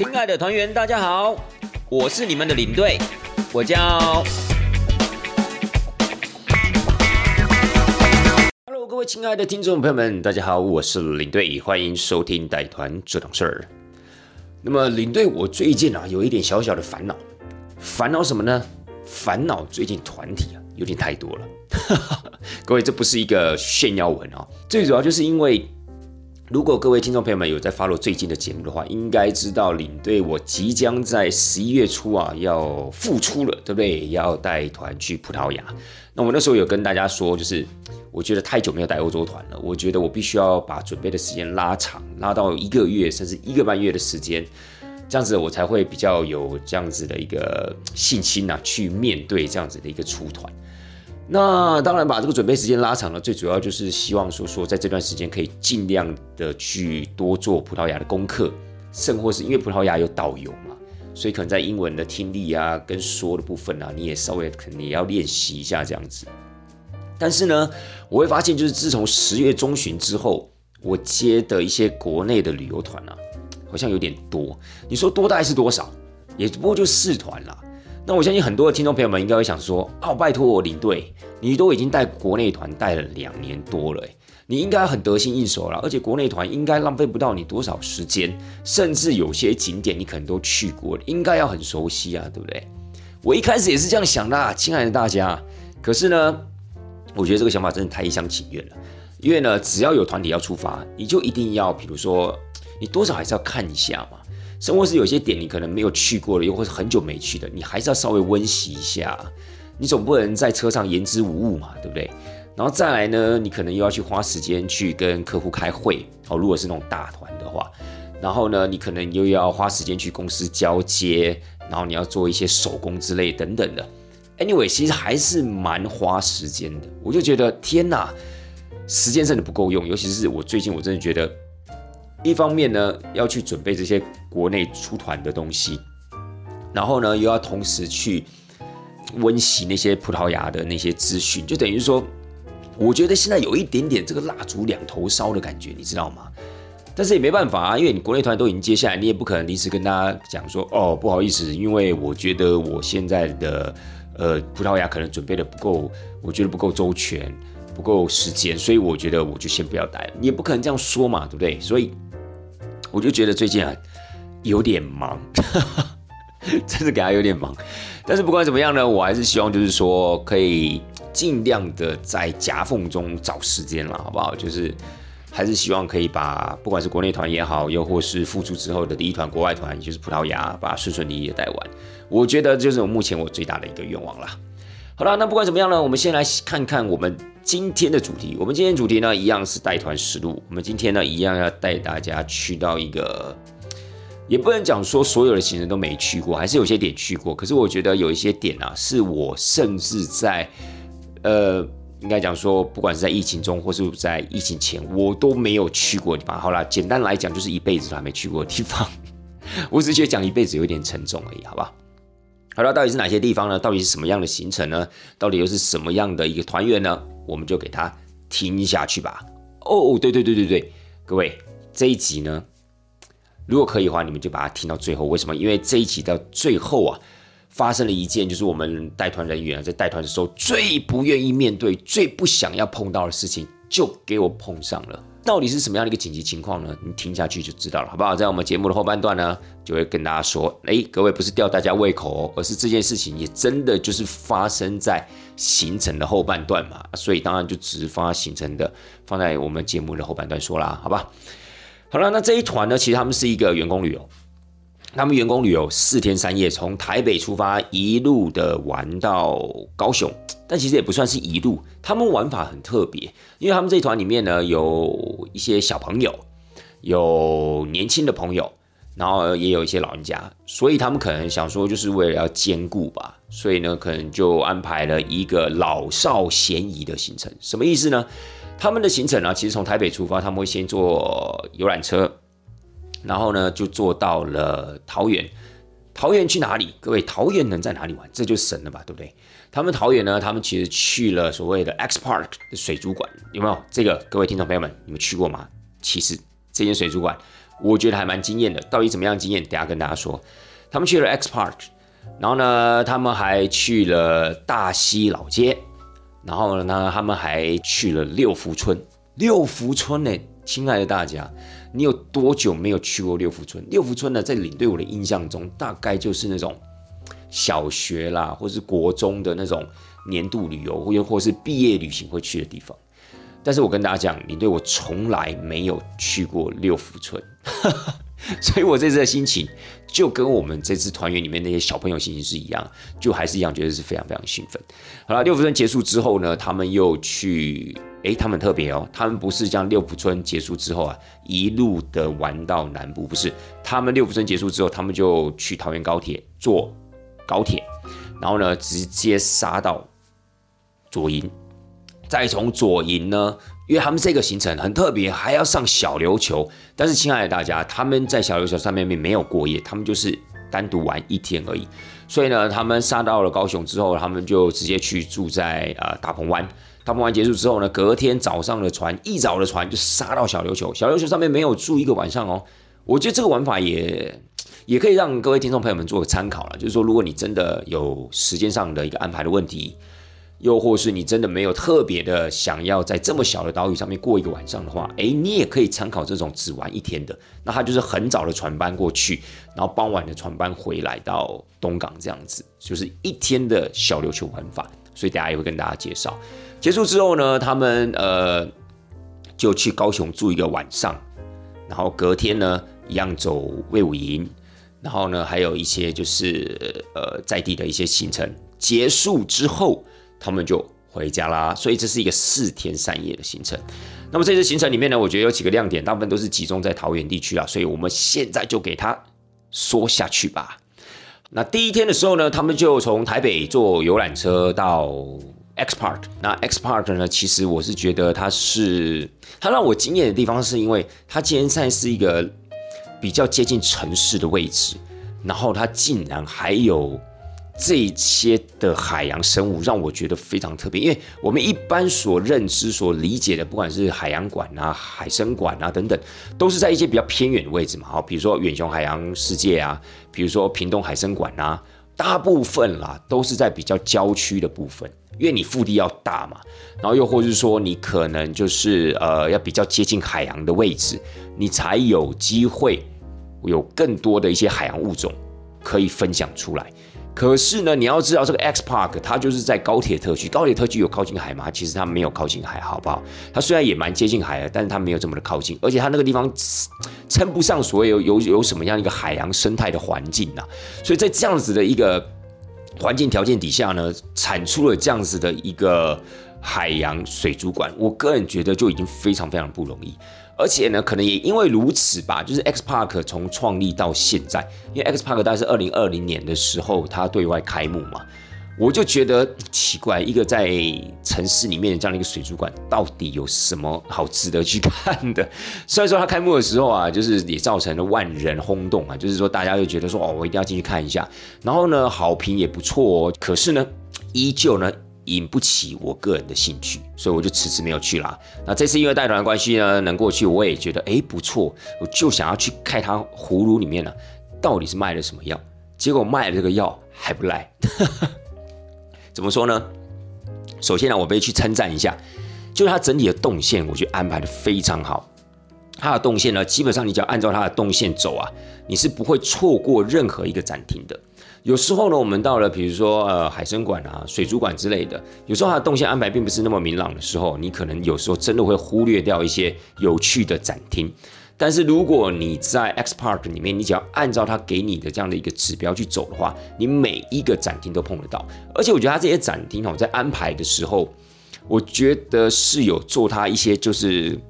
亲爱的团员，大家好，我是你们的领队，我叫。Hello，各位亲爱的听众朋友们，大家好，我是领队，欢迎收听带团这档事儿。那么，领队，我最近啊有一点小小的烦恼，烦恼什么呢？烦恼最近团体啊有点太多了。各位，这不是一个炫耀文啊，最主要就是因为。如果各位听众朋友们有在 follow 最近的节目的话，应该知道领队我即将在十一月初啊要复出了，对不对？要带团去葡萄牙。那我那时候有跟大家说，就是我觉得太久没有带欧洲团了，我觉得我必须要把准备的时间拉长，拉到一个月甚至一个半月的时间，这样子我才会比较有这样子的一个信心呐，去面对这样子的一个出团。那当然，把这个准备时间拉长了，最主要就是希望说说，在这段时间可以尽量的去多做葡萄牙的功课，甚或是因为葡萄牙有导游嘛，所以可能在英文的听力啊跟说的部分啊，你也稍微可能也要练习一下这样子。但是呢，我会发现，就是自从十月中旬之后，我接的一些国内的旅游团啊，好像有点多。你说多大概是多少？也不过就四团啦。那我相信很多的听众朋友们应该会想说：哦，拜托我领队，你都已经带国内团带了两年多了，你应该很得心应手了。而且国内团应该浪费不到你多少时间，甚至有些景点你可能都去过了，应该要很熟悉啊，对不对？我一开始也是这样想的，亲爱的大家。可是呢，我觉得这个想法真的太一厢情愿了。因为呢，只要有团体要出发，你就一定要，比如说，你多少还是要看一下嘛。生活是有些点你可能没有去过的，又或是很久没去的，你还是要稍微温习一下。你总不能在车上言之无物嘛，对不对？然后再来呢，你可能又要去花时间去跟客户开会哦。如果是那种大团的话，然后呢，你可能又要花时间去公司交接，然后你要做一些手工之类等等的。Anyway，其实还是蛮花时间的。我就觉得天哪，时间真的不够用，尤其是我最近我真的觉得。一方面呢，要去准备这些国内出团的东西，然后呢，又要同时去温习那些葡萄牙的那些资讯，就等于说，我觉得现在有一点点这个蜡烛两头烧的感觉，你知道吗？但是也没办法啊，因为你国内团都已经接下来，你也不可能临时跟大家讲说，哦，不好意思，因为我觉得我现在的呃葡萄牙可能准备的不够，我觉得不够周全，不够时间，所以我觉得我就先不要带了，你也不可能这样说嘛，对不对？所以。我就觉得最近啊有点忙，真的给他有点忙。但是不管怎么样呢，我还是希望就是说可以尽量的在夹缝中找时间了，好不好？就是还是希望可以把不管是国内团也好，又或是复出之后的第一团国外团，也就是葡萄牙，把顺顺利利的带完。我觉得就是我目前我最大的一个愿望啦。好了，那不管怎么样呢，我们先来看看我们今天的主题。我们今天主题呢，一样是带团实录。我们今天呢，一样要带大家去到一个，也不能讲说所有的行程都没去过，还是有些点去过。可是我觉得有一些点啊，是我甚至在，呃，应该讲说，不管是在疫情中或是在疫情前，我都没有去过地方。好了，简单来讲，就是一辈子都还没去过的地方。我只是觉得讲一辈子有点沉重而已，好不好？好了，到底是哪些地方呢？到底是什么样的行程呢？到底又是什么样的一个团员呢？我们就给他听下去吧。哦，对对对对对，各位这一集呢，如果可以的话，你们就把它听到最后。为什么？因为这一集到最后啊，发生了一件就是我们带团人员在带团的时候最不愿意面对、最不想要碰到的事情，就给我碰上了。到底是什么样的一个紧急情况呢？你听下去就知道了，好不好？在我们节目的后半段呢，就会跟大家说，哎，各位不是吊大家胃口哦，而是这件事情也真的就是发生在行程的后半段嘛，所以当然就只发行程的，放在我们节目的后半段说啦，好吧？好了，那这一团呢，其实他们是一个员工旅游，他们员工旅游四天三夜，从台北出发，一路的玩到高雄。但其实也不算是一路，他们玩法很特别，因为他们这一团里面呢，有一些小朋友，有年轻的朋友，然后也有一些老人家，所以他们可能想说，就是为了要兼顾吧，所以呢，可能就安排了一个老少咸宜的行程。什么意思呢？他们的行程呢，其实从台北出发，他们会先坐游览车，然后呢，就坐到了桃园。桃园去哪里？各位，桃园能在哪里玩？这就神了吧，对不对？他们桃园呢？他们其实去了所谓的 X Park 的水族馆，有没有？这个各位听众朋友们，你们去过吗？其实这间水族馆我觉得还蛮惊艳的。到底怎么样惊艳？等下跟大家说。他们去了 X Park，然后呢，他们还去了大溪老街，然后呢，他们还去了六福村。六福村呢，亲爱的大家，你有多久没有去过六福村？六福村呢，在领队我的印象中，大概就是那种小学啦，或是国中的那种年度旅游，或又或是毕业旅行会去的地方。但是我跟大家讲，领队我从来没有去过六福村，所以我这次的心情就跟我们这次团员里面那些小朋友心情是一样，就还是一样，觉得是非常非常兴奋。好了，六福村结束之后呢，他们又去，诶，他们特别哦，他们不是将六福村结束之后啊，一路的玩到南部，不是，他们六福村结束之后，他们就去桃园高铁坐高铁，然后呢，直接杀到左营。再从左营呢，因为他们这个行程很特别，还要上小琉球。但是，亲爱的大家，他们在小琉球上面并没有过夜，他们就是单独玩一天而已。所以呢，他们杀到了高雄之后，他们就直接去住在呃大鹏湾。大鹏湾结束之后呢，隔天早上的船一早的船就杀到小琉球。小琉球上面没有住一个晚上哦。我觉得这个玩法也也可以让各位听众朋友们做个参考了。就是说，如果你真的有时间上的一个安排的问题。又或是你真的没有特别的想要在这么小的岛屿上面过一个晚上的话，诶，你也可以参考这种只玩一天的。那它就是很早的船班过去，然后傍晚的船班回来到东港这样子，就是一天的小琉球玩法。所以大家也会跟大家介绍。结束之后呢，他们呃就去高雄住一个晚上，然后隔天呢一样走魏武营，然后呢还有一些就是呃在地的一些行程。结束之后。他们就回家啦，所以这是一个四天三夜的行程。那么这次行程里面呢，我觉得有几个亮点，大部分都是集中在桃园地区啊，所以我们现在就给它说下去吧。那第一天的时候呢，他们就从台北坐游览车到 X Park。那 X Park 呢，其实我是觉得它是它让我惊艳的地方，是因为它竟然在是一个比较接近城市的位置，然后它竟然还有。这些的海洋生物让我觉得非常特别，因为我们一般所认知、所理解的，不管是海洋馆啊、海生馆啊等等，都是在一些比较偏远的位置嘛。好，比如说远雄海洋世界啊，比如说屏东海生馆啊，大部分啦都是在比较郊区的部分，因为你腹地要大嘛。然后又或者是说，你可能就是呃要比较接近海洋的位置，你才有机会有更多的一些海洋物种可以分享出来。可是呢，你要知道这个 X Park 它就是在高铁特区，高铁特区有靠近海吗？其实它没有靠近海，好不好？它虽然也蛮接近海的，但是它没有这么的靠近，而且它那个地方称不上所谓有有有什么样一个海洋生态的环境呐。所以在这样子的一个环境条件底下呢，产出了这样子的一个海洋水族馆，我个人觉得就已经非常非常不容易。而且呢，可能也因为如此吧，就是 X Park 从创立到现在，因为 X Park 大概是二零二零年的时候它对外开幕嘛，我就觉得奇怪，一个在城市里面的这样的一个水族馆，到底有什么好值得去看的？虽然说它开幕的时候啊，就是也造成了万人轰动啊，就是说大家就觉得说哦，我一定要进去看一下，然后呢，好评也不错哦，可是呢，依旧呢。引不起我个人的兴趣，所以我就迟迟没有去啦。那这次因为带团关系呢，能过去，我也觉得哎不错，我就想要去看它葫芦里面呢，到底是卖了什么药。结果卖了这个药还不赖，怎么说呢？首先呢，我被去称赞一下，就是它整体的动线，我觉得安排的非常好。它的动线呢，基本上你只要按照它的动线走啊，你是不会错过任何一个展厅的。有时候呢，我们到了比如说呃海参馆啊、水族馆之类的，有时候它的动线安排并不是那么明朗的时候，你可能有时候真的会忽略掉一些有趣的展厅。但是如果你在 X Park 里面，你只要按照它给你的这样的一个指标去走的话，你每一个展厅都碰得到。而且我觉得它这些展厅哦，在安排的时候，我觉得是有做它一些就是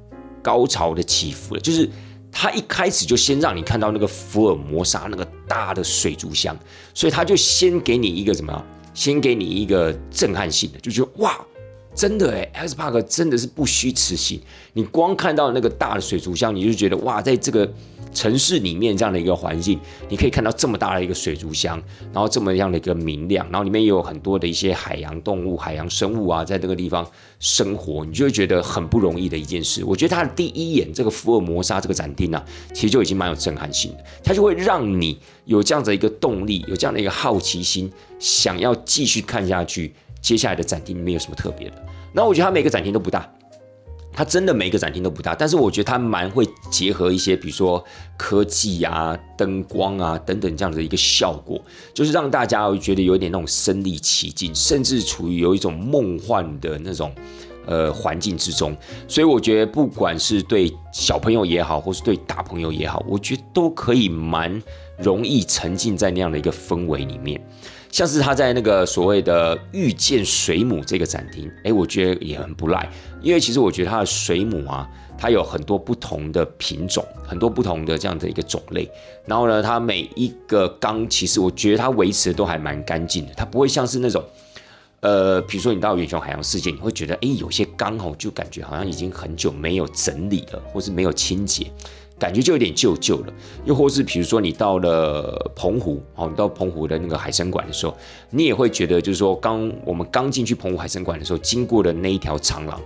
高潮的起伏的，就是。他一开始就先让你看到那个福尔摩沙那个大的水族箱，所以他就先给你一个什么？先给你一个震撼性的，就觉得哇，真的哎，X Park 真的是不虚此行。你光看到那个大的水族箱，你就觉得哇，在这个城市里面这样的一个环境，你可以看到这么大的一个水族箱，然后这么样的一个明亮，然后里面也有很多的一些海洋动物、海洋生物啊，在这个地方生活，你就会觉得很不容易的一件事。我觉得它的第一眼，这个福尔摩沙这个展厅啊，其实就已经蛮有震撼性的，它就会让你有这样的一个动力，有这样的一个好奇心，想要继续看下去。接下来的展厅里面有什么特别的？那我觉得它每个展厅都不大。它真的每一个展厅都不大，但是我觉得它蛮会结合一些，比如说科技啊、灯光啊等等这样的一个效果，就是让大家觉得有点那种身临其境，甚至处于有一种梦幻的那种呃环境之中。所以我觉得不管是对小朋友也好，或是对大朋友也好，我觉得都可以蛮容易沉浸在那样的一个氛围里面。像是他在那个所谓的遇见水母这个展厅，哎，我觉得也很不赖，因为其实我觉得它的水母啊，它有很多不同的品种，很多不同的这样的一个种类。然后呢，它每一个缸，其实我觉得它维持的都还蛮干净的，它不会像是那种，呃，比如说你到远雄海洋世界，你会觉得，哎，有些缸哦，就感觉好像已经很久没有整理了，或是没有清洁。感觉就有点旧旧了，又或是比如说你到了澎湖，哦，你到澎湖的那个海参馆的时候，你也会觉得，就是说刚我们刚进去澎湖海参馆的时候，经过的那一条长廊，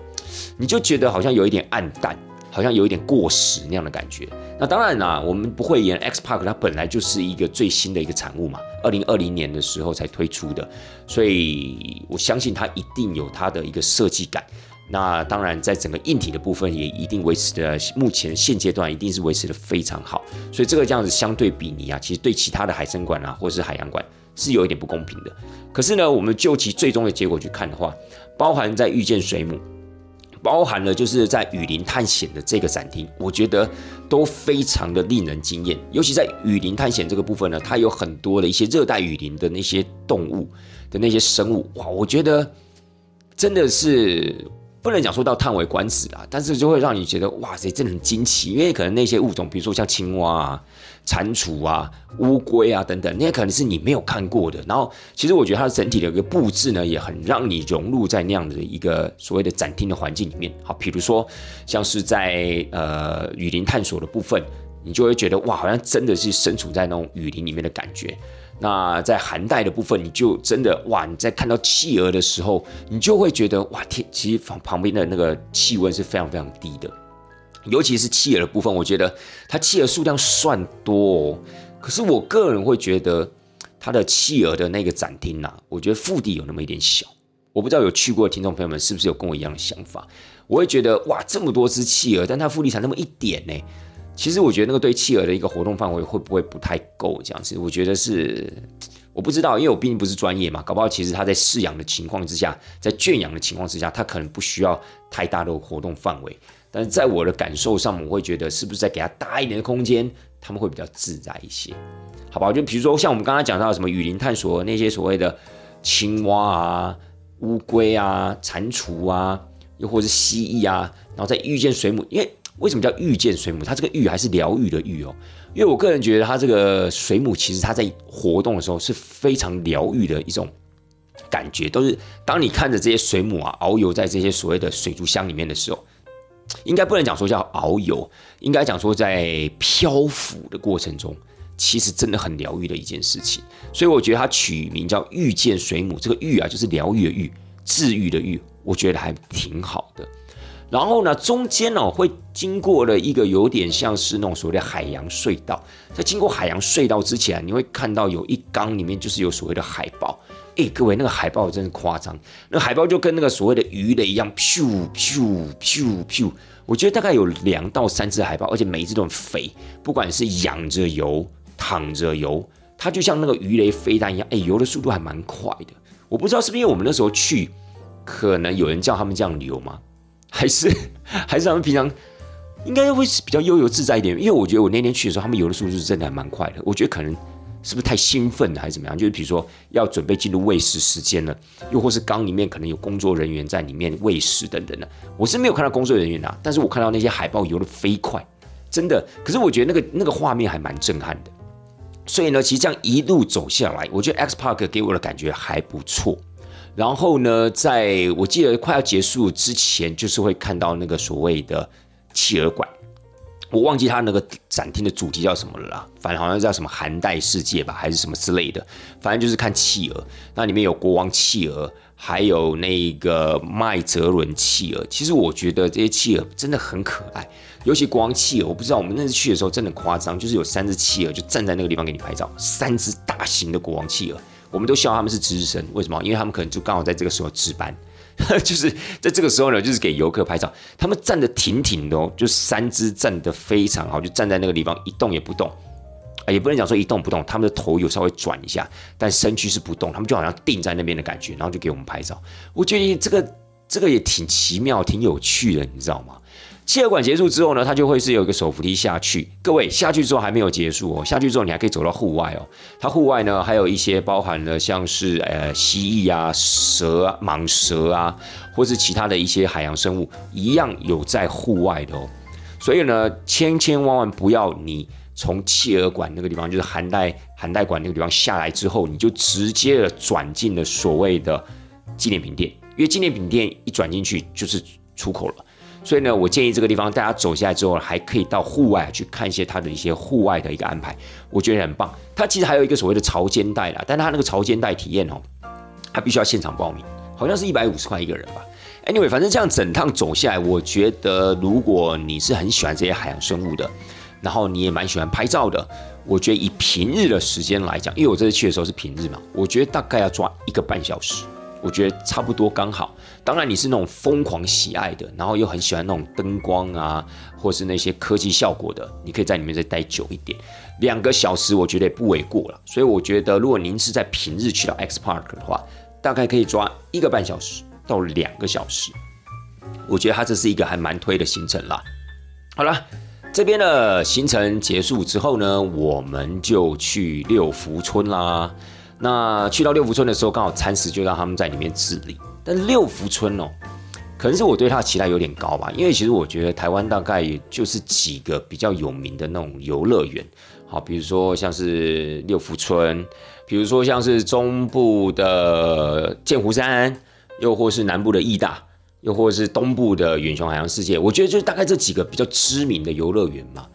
你就觉得好像有一点暗淡，好像有一点过时那样的感觉。那当然啦，我们不会演 X Park 它本来就是一个最新的一个产物嘛，二零二零年的时候才推出的，所以我相信它一定有它的一个设计感。那当然，在整个硬体的部分也一定维持的，目前现阶段一定是维持的非常好。所以这个这样子相对比拟啊，其实对其他的海参馆啊，或者是海洋馆是有一点不公平的。可是呢，我们就其最终的结果去看的话，包含在遇见水母，包含了就是在雨林探险的这个展厅，我觉得都非常的令人惊艳。尤其在雨林探险这个部分呢，它有很多的一些热带雨林的那些动物的那些生物，哇，我觉得真的是。不能讲说到叹为观止啦，但是就会让你觉得哇塞，真的很惊奇。因为可能那些物种，比如说像青蛙啊、蟾蜍啊、乌龟啊等等，那些可能是你没有看过的。然后，其实我觉得它整体的一个布置呢，也很让你融入在那样的一个所谓的展厅的环境里面。好，比如说像是在呃雨林探索的部分，你就会觉得哇，好像真的是身处在那种雨林里面的感觉。那在寒带的部分，你就真的哇！你在看到企鹅的时候，你就会觉得哇天，其实旁旁边的那个气温是非常非常低的，尤其是企鹅的部分，我觉得它企鹅数量算多，哦可是我个人会觉得它的企鹅的那个展厅呐，我觉得腹地有那么一点小。我不知道有去过的听众朋友们是不是有跟我一样的想法？我会觉得哇，这么多只企鹅，但它腹地才那么一点呢。其实我觉得那个对企鹅的一个活动范围会不会不太够？这样子，我觉得是我不知道，因为我毕竟不是专业嘛，搞不好其实它在饲养的情况之下，在圈养的情况之下，它可能不需要太大的活动范围。但是在我的感受上，我会觉得是不是再给它大一点的空间，他们会比较自在一些，好吧？就比如说像我们刚刚讲到什么雨林探索那些所谓的青蛙啊、乌龟啊、蟾蜍啊，又或是蜥蜴啊，然后再遇见水母，因为。为什么叫遇见水母？它这个遇还是疗愈的愈哦，因为我个人觉得它这个水母其实它在活动的时候是非常疗愈的一种感觉，都是当你看着这些水母啊遨游在这些所谓的水族箱里面的时候，应该不能讲说叫遨游，应该讲说在漂浮的过程中，其实真的很疗愈的一件事情。所以我觉得它取名叫遇见水母，这个遇啊就是疗愈的愈，治愈的愈，我觉得还挺好的。然后呢，中间呢会经过了一个有点像是那种所谓的海洋隧道。在经过海洋隧道之前，你会看到有一缸里面就是有所谓的海豹。哎，各位，那个海豹真是夸张，那海豹就跟那个所谓的鱼雷一样，咻咻咻咻。我觉得大概有两到三只海豹，而且每一只都很肥，不管是仰着游、躺着游，它就像那个鱼雷飞弹一样，哎，游的速度还蛮快的。我不知道是不是因为我们那时候去，可能有人叫他们这样游吗？还是还是他们平常应该会是比较悠游自在一点，因为我觉得我那天去的时候，他们游的速度是真的还蛮快的。我觉得可能是不是太兴奋了，还是怎么样？就是比如说要准备进入喂食时间了，又或是缸里面可能有工作人员在里面喂食等等的。我是没有看到工作人员啊，但是我看到那些海豹游的飞快，真的。可是我觉得那个那个画面还蛮震撼的。所以呢，其实这样一路走下来，我觉得 X Park 给我的感觉还不错。然后呢，在我记得快要结束之前，就是会看到那个所谓的企鹅馆。我忘记它那个展厅的主题叫什么了啦，反正好像叫什么寒带世界吧，还是什么之类的。反正就是看企鹅，那里面有国王企鹅，还有那个麦哲伦企鹅。其实我觉得这些企鹅真的很可爱，尤其国王企鹅，我不知道我们那次去的时候真的夸张，就是有三只企鹅就站在那个地方给你拍照，三只大型的国王企鹅，我们都笑他们是值日生，为什么？因为他们可能就刚好在这个时候值班。就是在这个时候呢，就是给游客拍照。他们站得挺挺的哦，就三只站得非常好，就站在那个地方一动也不动。也不能讲说一动不动，他们的头有稍微转一下，但身躯是不动，他们就好像定在那边的感觉，然后就给我们拍照。我觉得这个这个也挺奇妙、挺有趣的，你知道吗？企鹅馆结束之后呢，它就会是有一个手扶梯下去。各位下去之后还没有结束哦，下去之后你还可以走到户外哦。它户外呢还有一些包含了像是呃蜥蜴啊、蛇啊、蟒蛇啊，或是其他的一些海洋生物，一样有在户外的哦。所以呢，千千万万不要你从企鹅馆那个地方，就是寒带寒带馆那个地方下来之后，你就直接的转进了所谓的纪念品店，因为纪念品店一转进去就是出口了。所以呢，我建议这个地方大家走下来之后，还可以到户外去看一些它的一些户外的一个安排，我觉得很棒。它其实还有一个所谓的潮间带啦，但它那个潮间带体验哦，它必须要现场报名，好像是一百五十块一个人吧。Anyway，反正这样整趟走下来，我觉得如果你是很喜欢这些海洋生物的，然后你也蛮喜欢拍照的，我觉得以平日的时间来讲，因为我这次去的时候是平日嘛，我觉得大概要抓一个半小时。我觉得差不多刚好。当然，你是那种疯狂喜爱的，然后又很喜欢那种灯光啊，或是那些科技效果的，你可以在里面再待久一点，两个小时我觉得也不为过了。所以我觉得，如果您是在平日去到 X Park 的话，大概可以抓一个半小时到两个小时。我觉得它这是一个还蛮推的行程啦。好了，这边的行程结束之后呢，我们就去六福村啦。那去到六福村的时候，刚好餐食就让他们在里面自理。但六福村哦，可能是我对它的期待有点高吧，因为其实我觉得台湾大概也就是几个比较有名的那种游乐园，好，比如说像是六福村，比如说像是中部的剑湖山，又或是南部的义大，又或是东部的远雄海洋世界，我觉得就是大概这几个比较知名的游乐园嘛。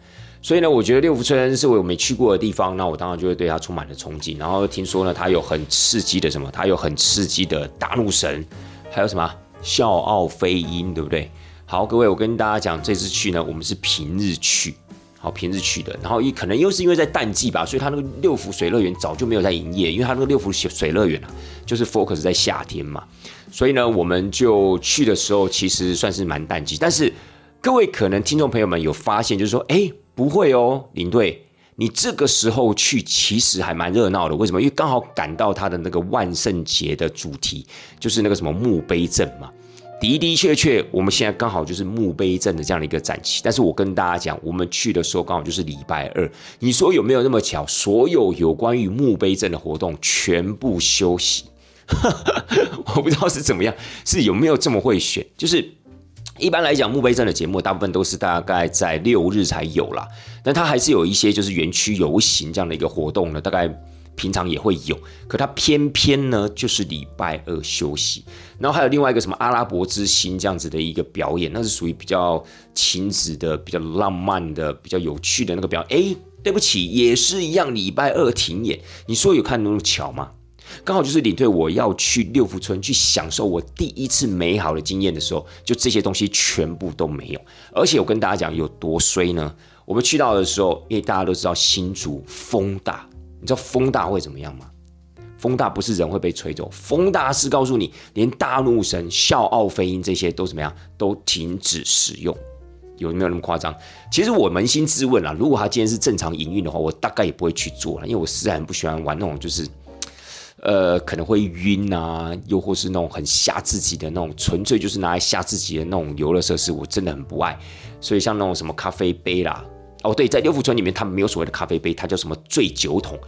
所以呢，我觉得六福村是我没去过的地方，那我当然就会对它充满了憧憬。然后听说呢，它有很刺激的什么，它有很刺激的大怒神，还有什么笑傲飞鹰，对不对？好，各位，我跟大家讲，这次去呢，我们是平日去，好平日去的。然后一可能又是因为在淡季吧，所以它那个六福水乐园早就没有在营业，因为它那个六福水乐园啊，就是 focus 在夏天嘛。所以呢，我们就去的时候其实算是蛮淡季。但是各位可能听众朋友们有发现，就是说，哎。不会哦，领队，你这个时候去其实还蛮热闹的。为什么？因为刚好赶到他的那个万圣节的主题，就是那个什么墓碑镇嘛。的的确确，我们现在刚好就是墓碑镇的这样的一个展期。但是我跟大家讲，我们去的时候刚好就是礼拜二。你说有没有那么巧？所有有关于墓碑镇的活动全部休息。我不知道是怎么样，是有没有这么会选？就是。一般来讲，墓碑镇的节目大部分都是大概在六日才有啦，但它还是有一些就是园区游行这样的一个活动呢，大概平常也会有，可它偏偏呢就是礼拜二休息。然后还有另外一个什么阿拉伯之星这样子的一个表演，那是属于比较亲子的、比较浪漫的、比较有趣的那个表演。哎，对不起，也是一样，礼拜二停演。你说有看那么巧吗？刚好就是领队，我要去六福村去享受我第一次美好的经验的时候，就这些东西全部都没有。而且我跟大家讲有多衰呢？我们去到的时候，因为大家都知道新竹风大，你知道风大会怎么样吗？风大不是人会被吹走，风大是告诉你，连大怒神、笑傲飞鹰这些都怎么样，都停止使用。有没有那么夸张？其实我扪心自问啊，如果他今天是正常营运的话，我大概也不会去做了，因为我实在很不喜欢玩那种就是。呃，可能会晕啊，又或是那种很吓自己的那种，纯粹就是拿来吓自己的那种游乐设施，我真的很不爱。所以像那种什么咖啡杯啦，哦对，在六福村里面，他们没有所谓的咖啡杯，它叫什么醉酒桶，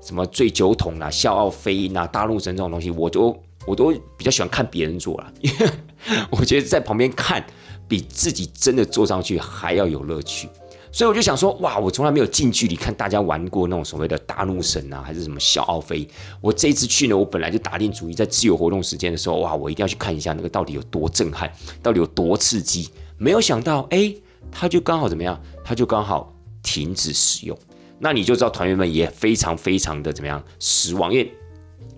什么醉酒桶啦、笑傲飞鹰啊、大陆神这种东西，我都我都比较喜欢看别人做了，因为我觉得在旁边看比自己真的坐上去还要有乐趣。所以我就想说，哇，我从来没有近距离看大家玩过那种所谓的大怒神啊，还是什么小奥飞。我这一次去呢，我本来就打定主意，在自由活动时间的时候，哇，我一定要去看一下那个到底有多震撼，到底有多刺激。没有想到，哎，他就刚好怎么样？他就刚好停止使用。那你就知道团员们也非常非常的怎么样失望，因为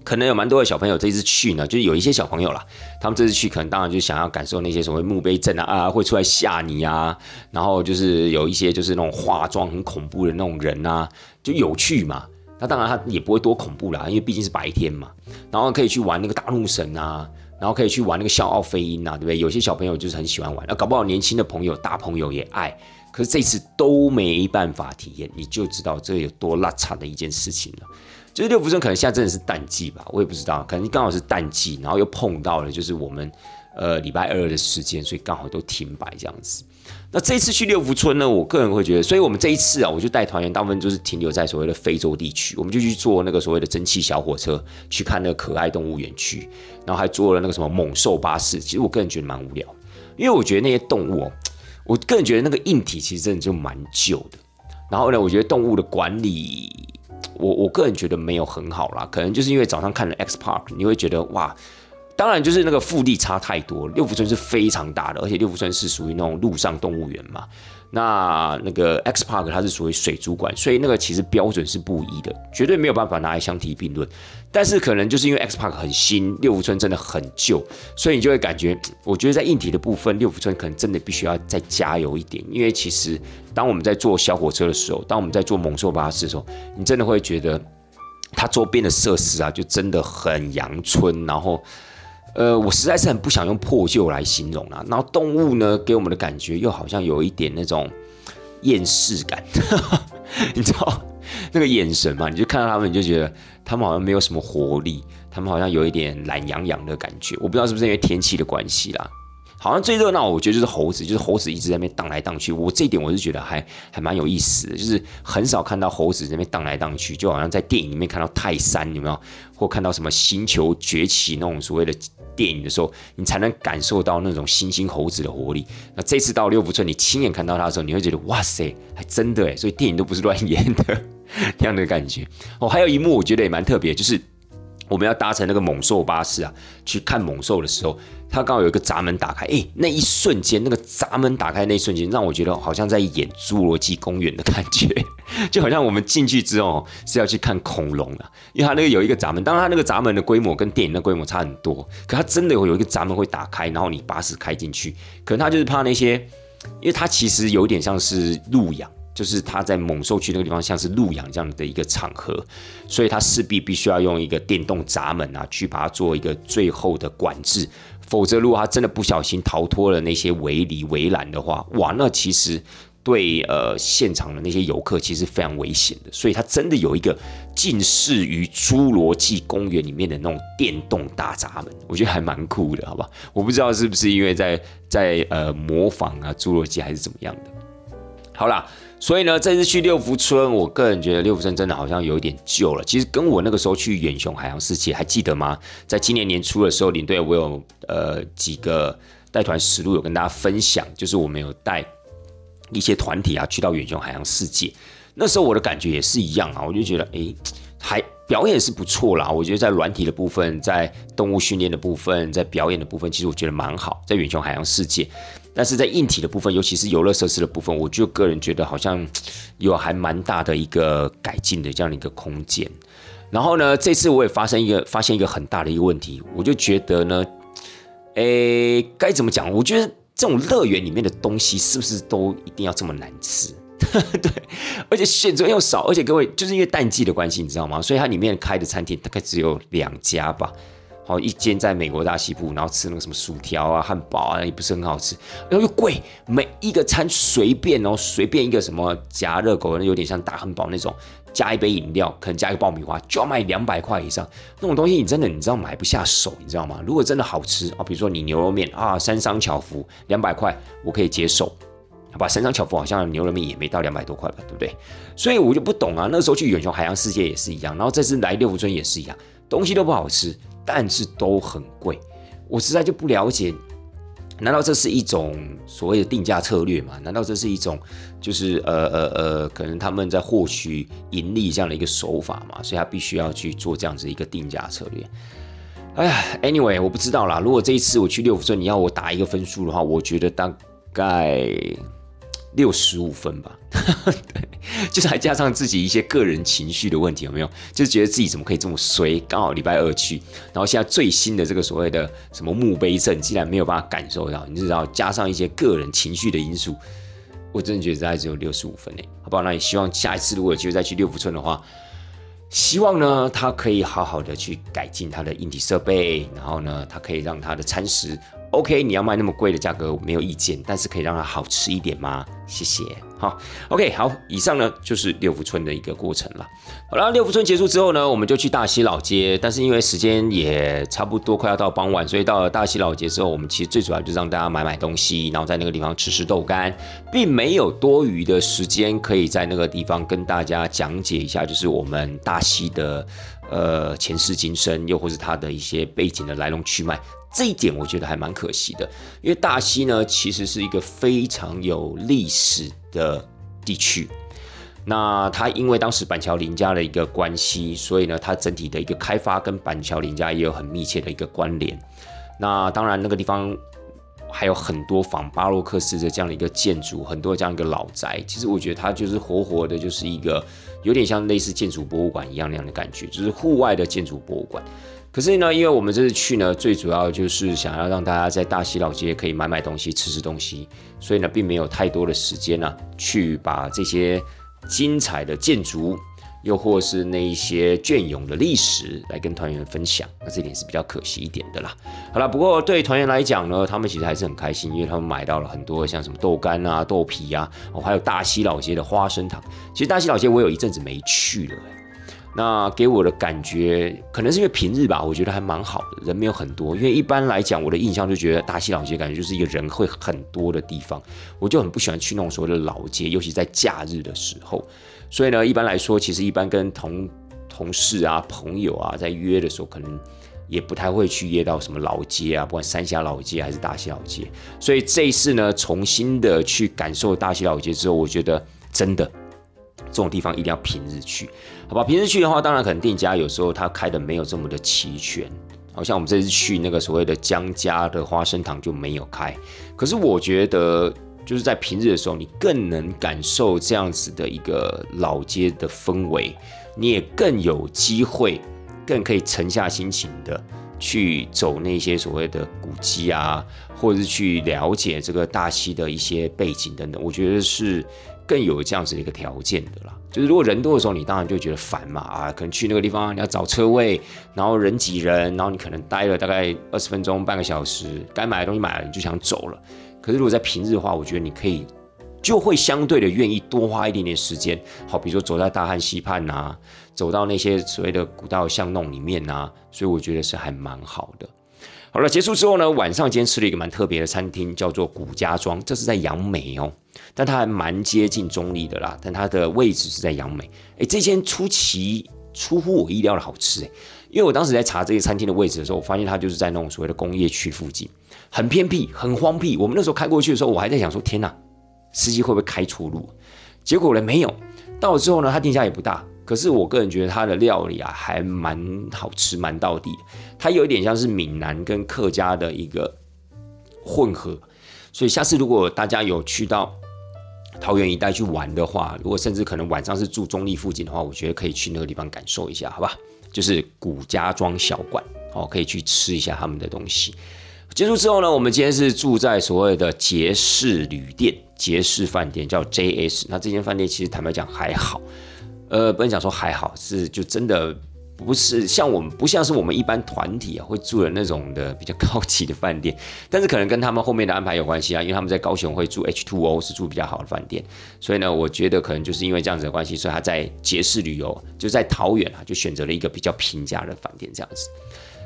可能有蛮多的小朋友这次去呢，就是有一些小朋友啦，他们这次去可能当然就想要感受那些所谓墓碑镇啊啊会出来吓你啊，然后就是有一些就是那种化妆很恐怖的那种人啊，就有趣嘛。那当然他也不会多恐怖啦，因为毕竟是白天嘛。然后可以去玩那个大怒神啊，然后可以去玩那个笑傲飞鹰啊，对不对？有些小朋友就是很喜欢玩，那搞不好年轻的朋友、大朋友也爱。可是这次都没办法体验，你就知道这有多拉惨的一件事情了。就是六福村可能现在真的是淡季吧，我也不知道，可能刚好是淡季，然后又碰到了就是我们呃礼拜二的时间，所以刚好都停摆这样子。那这一次去六福村呢，我个人会觉得，所以我们这一次啊，我就带团员大部分就是停留在所谓的非洲地区，我们就去坐那个所谓的蒸汽小火车去看那个可爱动物园区，然后还坐了那个什么猛兽巴士。其实我个人觉得蛮无聊，因为我觉得那些动物。我个人觉得那个硬体其实真的就蛮旧的，然后呢，我觉得动物的管理，我我个人觉得没有很好啦，可能就是因为早上看了 X Park，你会觉得哇，当然就是那个腹地差太多，六福村是非常大的，而且六福村是属于那种陆上动物园嘛。那那个 X Park 它是属于水族馆，所以那个其实标准是不一的，绝对没有办法拿来相提并论。但是可能就是因为 X Park 很新，六福村真的很旧，所以你就会感觉，我觉得在硬体的部分，六福村可能真的必须要再加油一点。因为其实当我们在坐小火车的时候，当我们在坐猛兽巴士的时候，你真的会觉得它周边的设施啊，就真的很阳春，然后。呃，我实在是很不想用破旧来形容啦。然后动物呢，给我们的感觉又好像有一点那种厌世感，你知道那个眼神嘛？你就看到他们，你就觉得他们好像没有什么活力，他们好像有一点懒洋洋的感觉。我不知道是不是因为天气的关系啦。好像最热闹，我觉得就是猴子，就是猴子一直在那边荡来荡去。我这一点我是觉得还还蛮有意思的，就是很少看到猴子那边荡来荡去，就好像在电影里面看到泰山有没有，或看到什么星球崛起那种所谓的电影的时候，你才能感受到那种猩猩猴子的活力。那这次到六福村，你亲眼看到它的时候，你会觉得哇塞，还真的诶，所以电影都不是乱演的 这样的感觉。哦，还有一幕我觉得也蛮特别，就是我们要搭乘那个猛兽巴士啊，去看猛兽的时候。它刚好有一个闸门打开，哎，那一瞬间，那个闸门打开那一瞬间，让我觉得好像在演《侏罗纪公园》的感觉，就好像我们进去之后是要去看恐龙了，因为它那个有一个闸门，当然它那个闸门的规模跟电影的规模差很多，可它真的有有一个闸门会打开，然后你巴士开进去，可能它就是怕那些，因为它其实有点像是路养。就是他在猛兽区那个地方，像是路养这样的一个场合，所以他势必必须要用一个电动闸门啊，去把它做一个最后的管制。否则，如果他真的不小心逃脱了那些围篱围栏的话，哇，那其实对呃现场的那些游客其实非常危险的。所以，他真的有一个近似于侏罗纪公园里面的那种电动大闸门，我觉得还蛮酷的，好吧？我不知道是不是因为在在呃模仿啊侏罗纪还是怎么样的。好啦。所以呢，这次去六福村，我个人觉得六福村真的好像有点旧了。其实跟我那个时候去远雄海洋世界还记得吗？在今年年初的时候，领队我有呃几个带团实录有跟大家分享，就是我们有带一些团体啊去到远雄海洋世界。那时候我的感觉也是一样啊，我就觉得哎，还表演是不错啦。我觉得在软体的部分，在动物训练的部分，在表演的部分，其实我觉得蛮好，在远雄海洋世界。但是在硬体的部分，尤其是游乐设施的部分，我就个人觉得好像 有还蛮大的一个改进的这样的一个空间。然后呢，这次我也发生一个发现一个很大的一个问题，我就觉得呢，诶，该怎么讲？我觉得这种乐园里面的东西是不是都一定要这么难吃？对，而且选择又少，而且各位就是因为淡季的关系，你知道吗？所以它里面开的餐厅大概只有两家吧。好，一间在美国大西部，然后吃那个什么薯条啊、汉堡啊，也不是很好吃，然后又贵，每一个餐随便哦，随便一个什么夹热狗，那有点像大汉堡那种，加一杯饮料，可能加一个爆米花，就要卖两百块以上，那种东西你真的你知道买不下手，你知道吗？如果真的好吃啊，比如说你牛肉面啊，三商巧福两百块，我可以接受，好吧？三商巧福好像牛肉面也没到两百多块吧，对不对？所以我就不懂啊，那时候去远雄海洋世界也是一样，然后这次来六福村也是一样，东西都不好吃。但是都很贵，我实在就不了解，难道这是一种所谓的定价策略吗？难道这是一种就是呃呃呃，可能他们在获取盈利这样的一个手法嘛？所以他必须要去做这样子一个定价策略。哎呀，anyway，我不知道啦。如果这一次我去六福村，你要我打一个分数的话，我觉得大概六十五分吧，对，就是还加上自己一些个人情绪的问题，有没有？就是觉得自己怎么可以这么衰？刚好礼拜二去，然后现在最新的这个所谓的什么墓碑症，竟然没有办法感受到，你知道，加上一些个人情绪的因素，我真的觉得大概只有六十五分诶，好不好？那也希望下一次如果有机会再去六福村的话，希望呢他可以好好的去改进他的硬体设备，然后呢，他可以让他的餐食。OK，你要卖那么贵的价格，我没有意见，但是可以让它好吃一点吗？谢谢。好，OK，好，以上呢就是六福村的一个过程了。好了，六福村结束之后呢，我们就去大溪老街，但是因为时间也差不多快要到傍晚，所以到了大溪老街之后，我们其实最主要就是让大家买买东西，然后在那个地方吃吃豆干，并没有多余的时间可以在那个地方跟大家讲解一下，就是我们大溪的呃前世今生，又或是它的一些背景的来龙去脉。这一点我觉得还蛮可惜的，因为大溪呢其实是一个非常有历史的地区。那它因为当时板桥林家的一个关系，所以呢它整体的一个开发跟板桥林家也有很密切的一个关联。那当然那个地方还有很多仿巴洛克式的这样的一个建筑，很多这样一个老宅。其实我觉得它就是活活的，就是一个有点像类似建筑博物馆一样那样的感觉，就是户外的建筑博物馆。可是呢，因为我们这次去呢，最主要就是想要让大家在大溪老街可以买买东西、吃吃东西，所以呢，并没有太多的时间呢，去把这些精彩的建筑，又或是那一些隽永的历史来跟团员分享。那这点是比较可惜一点的啦。好了，不过对团员来讲呢，他们其实还是很开心，因为他们买到了很多像什么豆干啊、豆皮啊，哦，还有大溪老街的花生糖。其实大溪老街我有一阵子没去了。那给我的感觉，可能是因为平日吧，我觉得还蛮好的，人没有很多。因为一般来讲，我的印象就觉得大溪老街感觉就是一个人会很多的地方，我就很不喜欢去那种所谓的老街，尤其在假日的时候。所以呢，一般来说，其实一般跟同同事啊、朋友啊在约的时候，可能也不太会去约到什么老街啊，不管三峡老街还是大溪老街。所以这一次呢，重新的去感受大溪老街之后，我觉得真的。这种地方一定要平日去，好吧？平日去的话，当然可能店家有时候它开的没有这么的齐全，好像我们这次去那个所谓的江家的花生糖就没有开。可是我觉得，就是在平日的时候，你更能感受这样子的一个老街的氛围，你也更有机会，更可以沉下心情的去走那些所谓的古迹啊，或者是去了解这个大溪的一些背景等等。我觉得是。更有这样子的一个条件的啦，就是如果人多的时候，你当然就觉得烦嘛啊，可能去那个地方你要找车位，然后人挤人，然后你可能待了大概二十分钟、半个小时，该买的东西买了你就想走了。可是如果在平日的话，我觉得你可以就会相对的愿意多花一点点时间，好，比如说走在大汉溪畔呐，走到那些所谓的古道巷弄里面呐，所以我觉得是还蛮好的。好了，结束之后呢，晚上今天吃了一个蛮特别的餐厅，叫做古家庄，这是在杨梅哦，但它还蛮接近中立的啦，但它的位置是在杨梅。哎，这间出奇出乎我意料的好吃哎，因为我当时在查这些餐厅的位置的时候，我发现它就是在那种所谓的工业区附近，很偏僻，很荒僻。我们那时候开过去的时候，我还在想说，天哪，司机会不会开错路？结果呢，没有。到了之后呢，它店家也不大。可是我个人觉得它的料理啊还蛮好吃，蛮到底。它有一点像是闽南跟客家的一个混合，所以下次如果大家有去到桃园一带去玩的话，如果甚至可能晚上是住中立附近的话，我觉得可以去那个地方感受一下，好吧？就是古家庄小馆哦，可以去吃一下他们的东西。结束之后呢，我们今天是住在所谓的杰士旅店、杰士饭店，叫 JS。那这间饭店其实坦白讲还好。呃，不能讲说还好，是就真的不是像我们不像是我们一般团体啊会住的那种的比较 高级的饭店，但是可能跟他们后面的安排有关系啊，因为他们在高雄会住 H2O 是住比较好的饭店，所以呢，我觉得可能就是因为这样子的关系，所以他在杰士旅游就在桃园啊，就选择了一个比较平价的饭店这样子。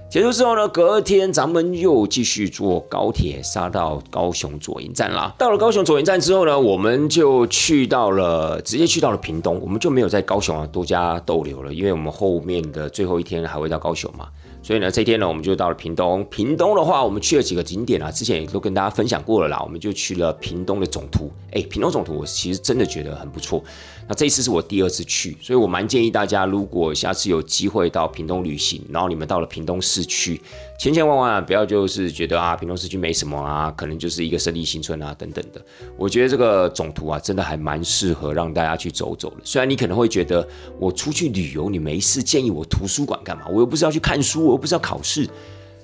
结束之后呢，隔天咱们又继续坐高铁杀到高雄左营站啦。到了高雄左营站之后呢，我们就去到了，直接去到了屏东，我们就没有在高雄啊多加逗留了，因为我们后面的最后一天还会到高雄嘛。所以呢，这天呢，我们就到了屏东。屏东的话，我们去了几个景点啊，之前也都跟大家分享过了啦。我们就去了屏东的总图，哎，屏东总图我其实真的觉得很不错。那这一次是我第二次去，所以我蛮建议大家，如果下次有机会到屏东旅行，然后你们到了屏东市区，千千万万不要就是觉得啊，屏东市区没什么啊，可能就是一个胜利新村啊等等的。我觉得这个总图啊，真的还蛮适合让大家去走走的。虽然你可能会觉得我出去旅游，你没事建议我图书馆干嘛？我又不是要去看书，我又不是要考试。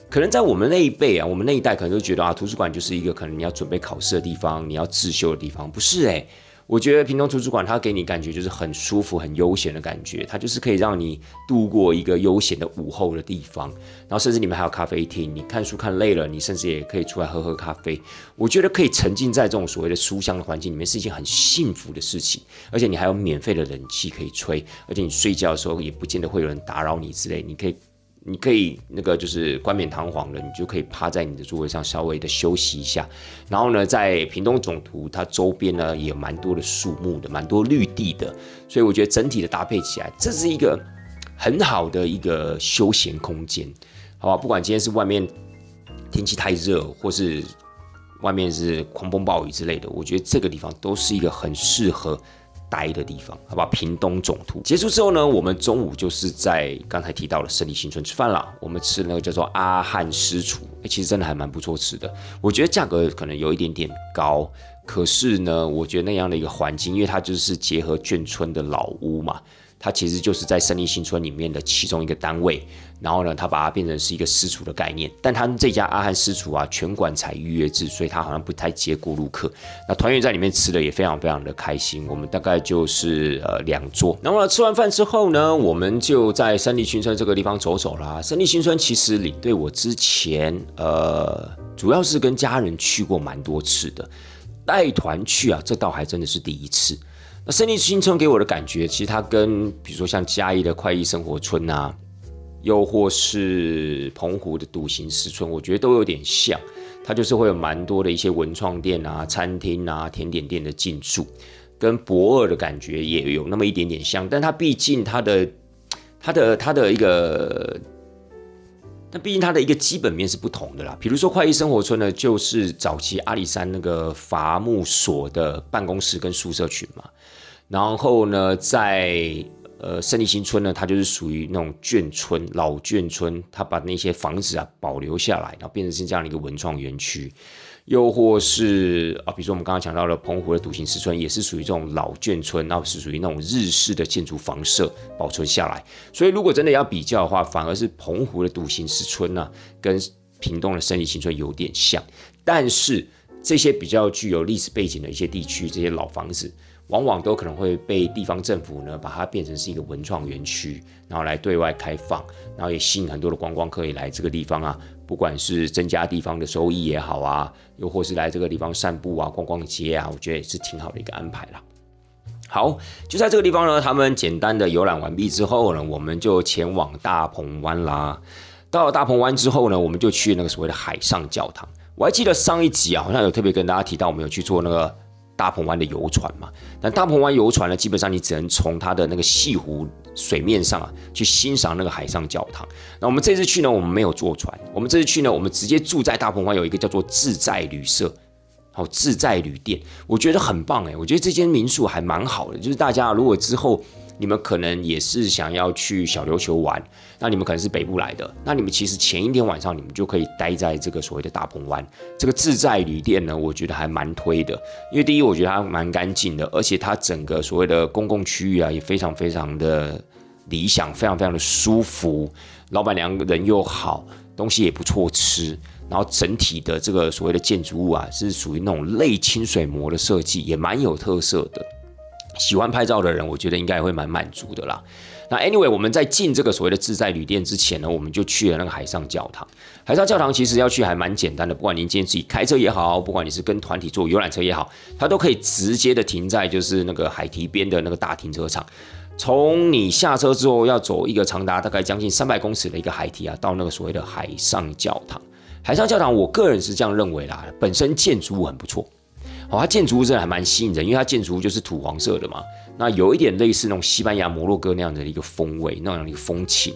可能在我们那一辈啊，我们那一代可能都觉得啊，图书馆就是一个可能你要准备考试的地方，你要自修的地方，不是诶，我觉得屏东图书馆它给你感觉就是很舒服、很悠闲的感觉，它就是可以让你度过一个悠闲的午后的地方。然后甚至你们还有咖啡厅，你看书看累了，你甚至也可以出来喝喝咖啡。我觉得可以沉浸在这种所谓的书香的环境里面是一件很幸福的事情，而且你还有免费的冷气可以吹，而且你睡觉的时候也不见得会有人打扰你之类，你可以。你可以那个就是冠冕堂皇的，你就可以趴在你的座位上稍微的休息一下。然后呢，在屏东总图它周边呢也蛮多的树木的，蛮多绿地的，所以我觉得整体的搭配起来，这是一个很好的一个休闲空间，好吧？不管今天是外面天气太热，或是外面是狂风暴雨之类的，我觉得这个地方都是一个很适合。待的地方，好吧？屏东总图结束之后呢，我们中午就是在刚才提到的胜利新村吃饭了。我们吃那个叫做阿汉师厨，哎，其实真的还蛮不错吃的。我觉得价格可能有一点点高，可是呢，我觉得那样的一个环境，因为它就是结合眷村的老屋嘛。它其实就是在胜利新村里面的其中一个单位，然后呢，他把它变成是一个私厨的概念。但他们这家阿汉私厨啊，全馆采预约制，所以他好像不太接过路客。那团员在里面吃的也非常非常的开心。我们大概就是呃两桌，然后吃完饭之后呢，我们就在胜利新村这个地方走走啦。胜利新村其实领队我之前呃主要是跟家人去过蛮多次的，带团去啊，这倒还真的是第一次。那胜利新村给我的感觉，其实它跟比如说像嘉义的快意生活村啊，又或是澎湖的笃行石村，我觉得都有点像。它就是会有蛮多的一些文创店啊、餐厅啊、甜点店的进驻，跟博二的感觉也有那么一点点像。但它毕竟它的、它的、它的一个，但毕竟它的一个基本面是不同的啦。比如说快意生活村呢，就是早期阿里山那个伐木所的办公室跟宿舍群嘛。然后呢，在呃胜利新村呢，它就是属于那种眷村、老眷村，它把那些房子啊保留下来，然后变成是这样的一个文创园区。又或是啊，比如说我们刚刚讲到了澎湖的独行石村，也是属于这种老眷村，那是属于那种日式的建筑房舍保存下来。所以如果真的要比较的话，反而是澎湖的独行石村呢，跟屏东的胜利新村有点像。但是这些比较具有历史背景的一些地区，这些老房子。往往都可能会被地方政府呢，把它变成是一个文创园区，然后来对外开放，然后也吸引很多的观光客也来这个地方啊，不管是增加地方的收益也好啊，又或是来这个地方散步啊、逛逛街啊，我觉得也是挺好的一个安排啦。好，就在这个地方呢，他们简单的游览完毕之后呢，我们就前往大鹏湾啦。到了大鹏湾之后呢，我们就去那个所谓的海上教堂。我还记得上一集啊，好像有特别跟大家提到，我们有去做那个。大鹏湾的游船嘛，但大鹏湾游船呢，基本上你只能从它的那个西湖水面上啊去欣赏那个海上教堂。那我们这次去呢，我们没有坐船，我们这次去呢，我们直接住在大鹏湾有一个叫做自在旅社，好自在旅店，我觉得很棒哎，我觉得这间民宿还蛮好的，就是大家如果之后。你们可能也是想要去小琉球玩，那你们可能是北部来的，那你们其实前一天晚上你们就可以待在这个所谓的大鹏湾这个自在旅店呢，我觉得还蛮推的，因为第一我觉得它蛮干净的，而且它整个所谓的公共区域啊也非常非常的理想，非常非常的舒服，老板娘人又好，东西也不错吃，然后整体的这个所谓的建筑物啊是属于那种类清水模的设计，也蛮有特色的。喜欢拍照的人，我觉得应该会蛮满足的啦。那 anyway，我们在进这个所谓的自在旅店之前呢，我们就去了那个海上教堂。海上教堂其实要去还蛮简单的，不管您今天自己开车也好，不管你是跟团体坐游览车也好，它都可以直接的停在就是那个海堤边的那个大停车场。从你下车之后，要走一个长达大概将近三百公尺的一个海堤啊，到那个所谓的海上教堂。海上教堂，我个人是这样认为啦，本身建筑物很不错。哦，它建筑物真的还蛮吸引人，因为它建筑物就是土黄色的嘛，那有一点类似那种西班牙摩洛哥那样的一个风味，那样的一个风情。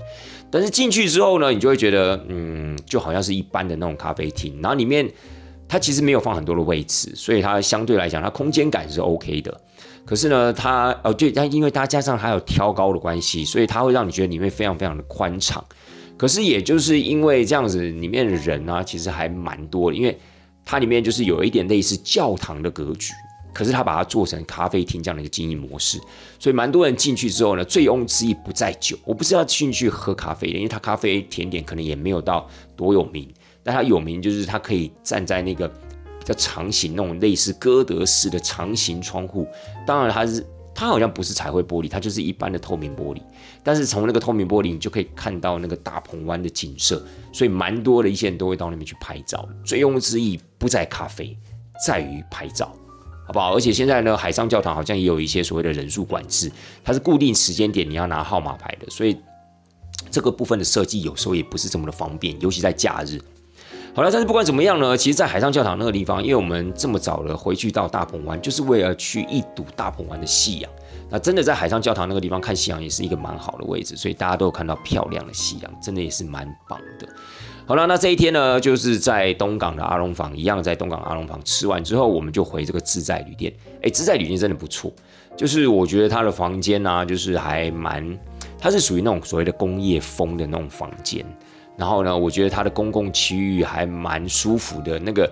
但是进去之后呢，你就会觉得，嗯，就好像是一般的那种咖啡厅，然后里面它其实没有放很多的位置，所以它相对来讲，它空间感是 OK 的。可是呢，它哦对，它因为它加上还有挑高的关系，所以它会让你觉得里面非常非常的宽敞。可是也就是因为这样子，里面的人啊，其实还蛮多的，因为它里面就是有一点类似教堂的格局，可是它把它做成咖啡厅这样的一个经营模式，所以蛮多人进去之后呢，醉翁之意不在酒，我不是要进去喝咖啡，因为它咖啡甜点可能也没有到多有名，但它有名就是它可以站在那个比较长形那种类似哥德式的长形窗户，当然它是。它好像不是彩绘玻璃，它就是一般的透明玻璃。但是从那个透明玻璃，你就可以看到那个大鹏湾的景色，所以蛮多的一些人都会到那边去拍照。醉翁之意不在咖啡，在于拍照，好不好？而且现在呢，海上教堂好像也有一些所谓的人数管制，它是固定时间点你要拿号码牌的，所以这个部分的设计有时候也不是这么的方便，尤其在假日。好了，但是不管怎么样呢，其实，在海上教堂那个地方，因为我们这么早了回去到大鹏湾，就是为了去一睹大鹏湾的夕阳。那真的在海上教堂那个地方看夕阳，也是一个蛮好的位置，所以大家都有看到漂亮的夕阳，真的也是蛮棒的。好了，那这一天呢，就是在东港的阿龙坊，一样在东港阿龙坊吃完之后，我们就回这个自在旅店。哎，自在旅店真的不错，就是我觉得它的房间呢，就是还蛮，它是属于那种所谓的工业风的那种房间。然后呢，我觉得它的公共区域还蛮舒服的。那个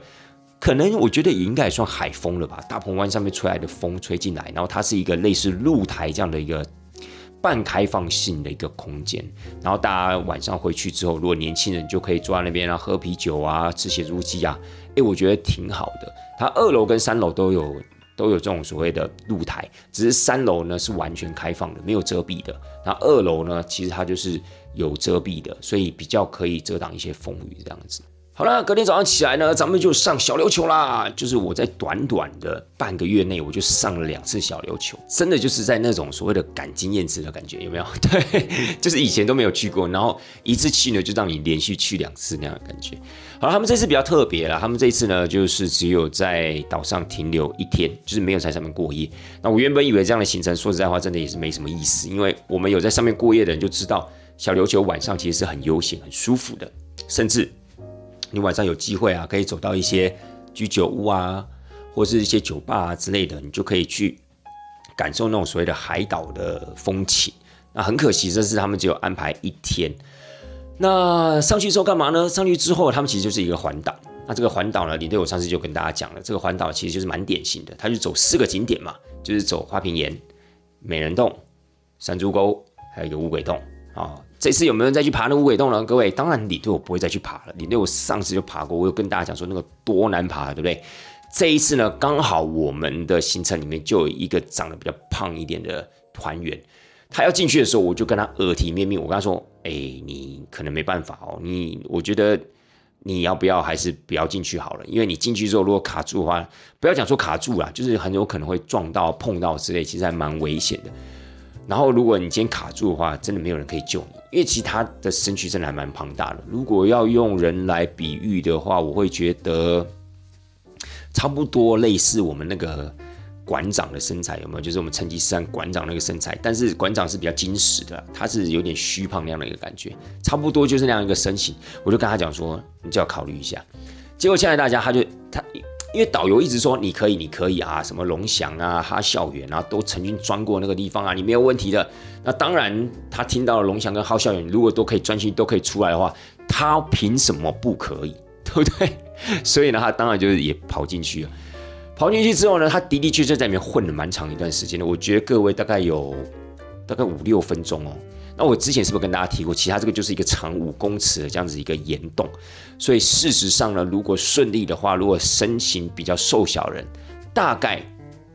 可能我觉得也应该也算海风了吧，大鹏湾上面吹来的风吹进来，然后它是一个类似露台这样的一个半开放性的一个空间。然后大家晚上回去之后，如果年轻人就可以坐在那边啊，喝啤酒啊，吃咸猪鸡啊，哎，我觉得挺好的。它二楼跟三楼都有都有这种所谓的露台，只是三楼呢是完全开放的，没有遮蔽的。那二楼呢，其实它就是。有遮蔽的，所以比较可以遮挡一些风雨这样子。好了，隔天早上起来呢，咱们就上小琉球啦。就是我在短短的半个月内，我就上了两次小琉球，真的就是在那种所谓的赶经验值的感觉，有没有？对，就是以前都没有去过，然后一次去呢，就让你连续去两次那样的感觉。好了，他们这次比较特别了，他们这次呢，就是只有在岛上停留一天，就是没有在上面过夜。那我原本以为这样的行程，说实在话，真的也是没什么意思，因为我们有在上面过夜的人就知道。小琉球晚上其实是很悠闲、很舒服的，甚至你晚上有机会啊，可以走到一些居酒屋啊，或是一些酒吧啊之类的，你就可以去感受那种所谓的海岛的风情。那很可惜，这是他们只有安排一天。那上去之后干嘛呢？上去之后，他们其实就是一个环岛。那这个环岛呢，领队我上次就跟大家讲了，这个环岛其实就是蛮典型的，它就走四个景点嘛，就是走花瓶岩、美人洞、山猪沟，还有一个乌鬼洞。啊，这次有没有人再去爬那乌鬼洞呢？各位，当然领队我不会再去爬了。领队我上次就爬过，我有跟大家讲说那个多难爬，对不对？这一次呢，刚好我们的行程里面就有一个长得比较胖一点的团员，他要进去的时候，我就跟他耳提面命，我跟他说：“哎，你可能没办法哦，你我觉得你要不要还是不要进去好了，因为你进去之后如果卡住的话，不要讲说卡住了，就是很有可能会撞到、碰到之类，其实还蛮危险的。”然后，如果你今天卡住的话，真的没有人可以救你，因为其他的身躯真的还蛮庞大的。如果要用人来比喻的话，我会觉得差不多类似我们那个馆长的身材，有没有？就是我们成吉思汗馆长那个身材，但是馆长是比较精实的，他是有点虚胖那样的一个感觉，差不多就是那样一个身形。我就跟他讲说，你就要考虑一下。结果现在大家，他就他。因为导游一直说你可以，你可以啊，什么龙翔啊、哈校园啊，都曾经钻过那个地方啊，你没有问题的。那当然，他听到了龙翔跟哈校园如果都可以钻进都可以出来的话，他凭什么不可以？对不对？所以呢，他当然就是也跑进去了。跑进去之后呢，他的的确确在里面混了蛮长一段时间的。我觉得各位大概有大概五六分钟哦。那我之前是不是跟大家提过，其他这个就是一个长五公尺的这样子一个岩洞，所以事实上呢，如果顺利的话，如果身形比较瘦小人，大概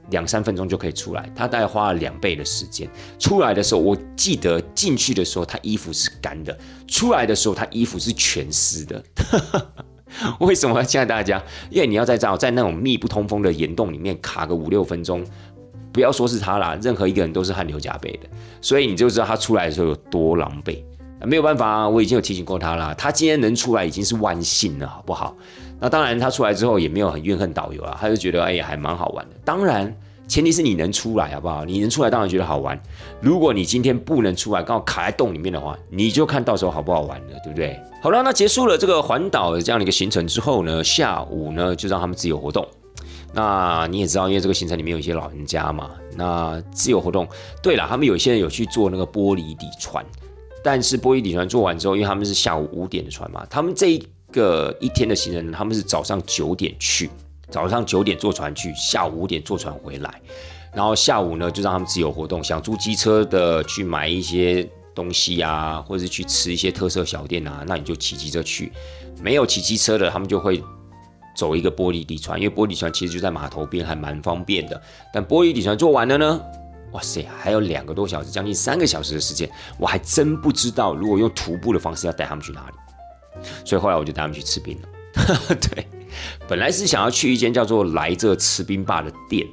两三分钟就可以出来。他大概花了两倍的时间出来的时候，我记得进去的时候他衣服是干的，出来的时候他衣服是全湿的。为什么要吓大家？因为你要在这在那种密不通风的岩洞里面卡个五六分钟。不要说是他啦，任何一个人都是汗流浃背的，所以你就知道他出来的时候有多狼狈。没有办法，我已经有提醒过他了，他今天能出来已经是万幸了，好不好？那当然，他出来之后也没有很怨恨导游啊，他就觉得哎呀还蛮好玩的。当然，前提是你能出来，好不好？你能出来，当然觉得好玩。如果你今天不能出来，刚好卡在洞里面的话，你就看到时候好不好玩了，对不对？好了，那结束了这个环岛的这样的一个行程之后呢，下午呢就让他们自由活动。那你也知道，因为这个行程里面有一些老人家嘛，那自由活动。对了，他们有些人有去做那个玻璃底船，但是玻璃底船做完之后，因为他们是下午五点的船嘛，他们这一个一天的行程，他们是早上九点去，早上九点坐船去，下午五点坐船回来，然后下午呢就让他们自由活动，想租机车的去买一些东西啊，或者是去吃一些特色小店啊，那你就骑机车去；没有骑机车的，他们就会。走一个玻璃底船，因为玻璃船其实就在码头边，还蛮方便的。但玻璃底船做完了呢，哇塞，还有两个多小时，将近三个小时的时间，我还真不知道如果用徒步的方式要带他们去哪里。所以后来我就带他们去吃冰了。对，本来是想要去一间叫做“来这吃冰霸”的店。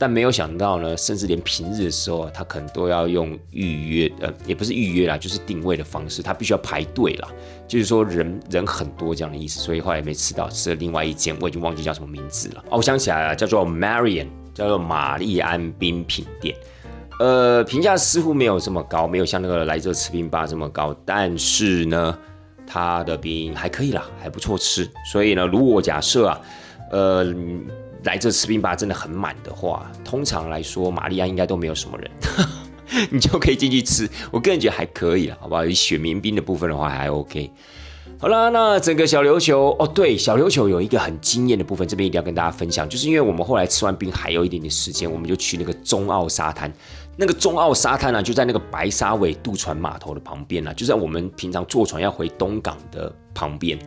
但没有想到呢，甚至连平日的时候，他可能都要用预约，呃，也不是预约啦，就是定位的方式，他必须要排队啦，就是说人人很多这样的意思，所以后来没吃到，吃了另外一间，我已经忘记叫什么名字了。哦，我想起来了，叫做 Marian，叫做玛丽安冰品店。呃，评价似乎没有这么高，没有像那个来这吃冰吧这么高，但是呢，它的冰还可以啦，还不错吃。所以呢，如果假设啊，呃。来这吃冰吧真的很满的话，通常来说，玛丽亚应该都没有什么人，你就可以进去吃。我个人觉得还可以了，好不好？选民兵的部分的话还 OK。好啦，那整个小琉球哦，对，小琉球有一个很惊艳的部分，这边一定要跟大家分享，就是因为我们后来吃完冰还有一点点时间，我们就去那个中澳沙滩。那个中澳沙滩呢，就在那个白沙尾渡船码头的旁边呢，就在我们平常坐船要回东港的旁边。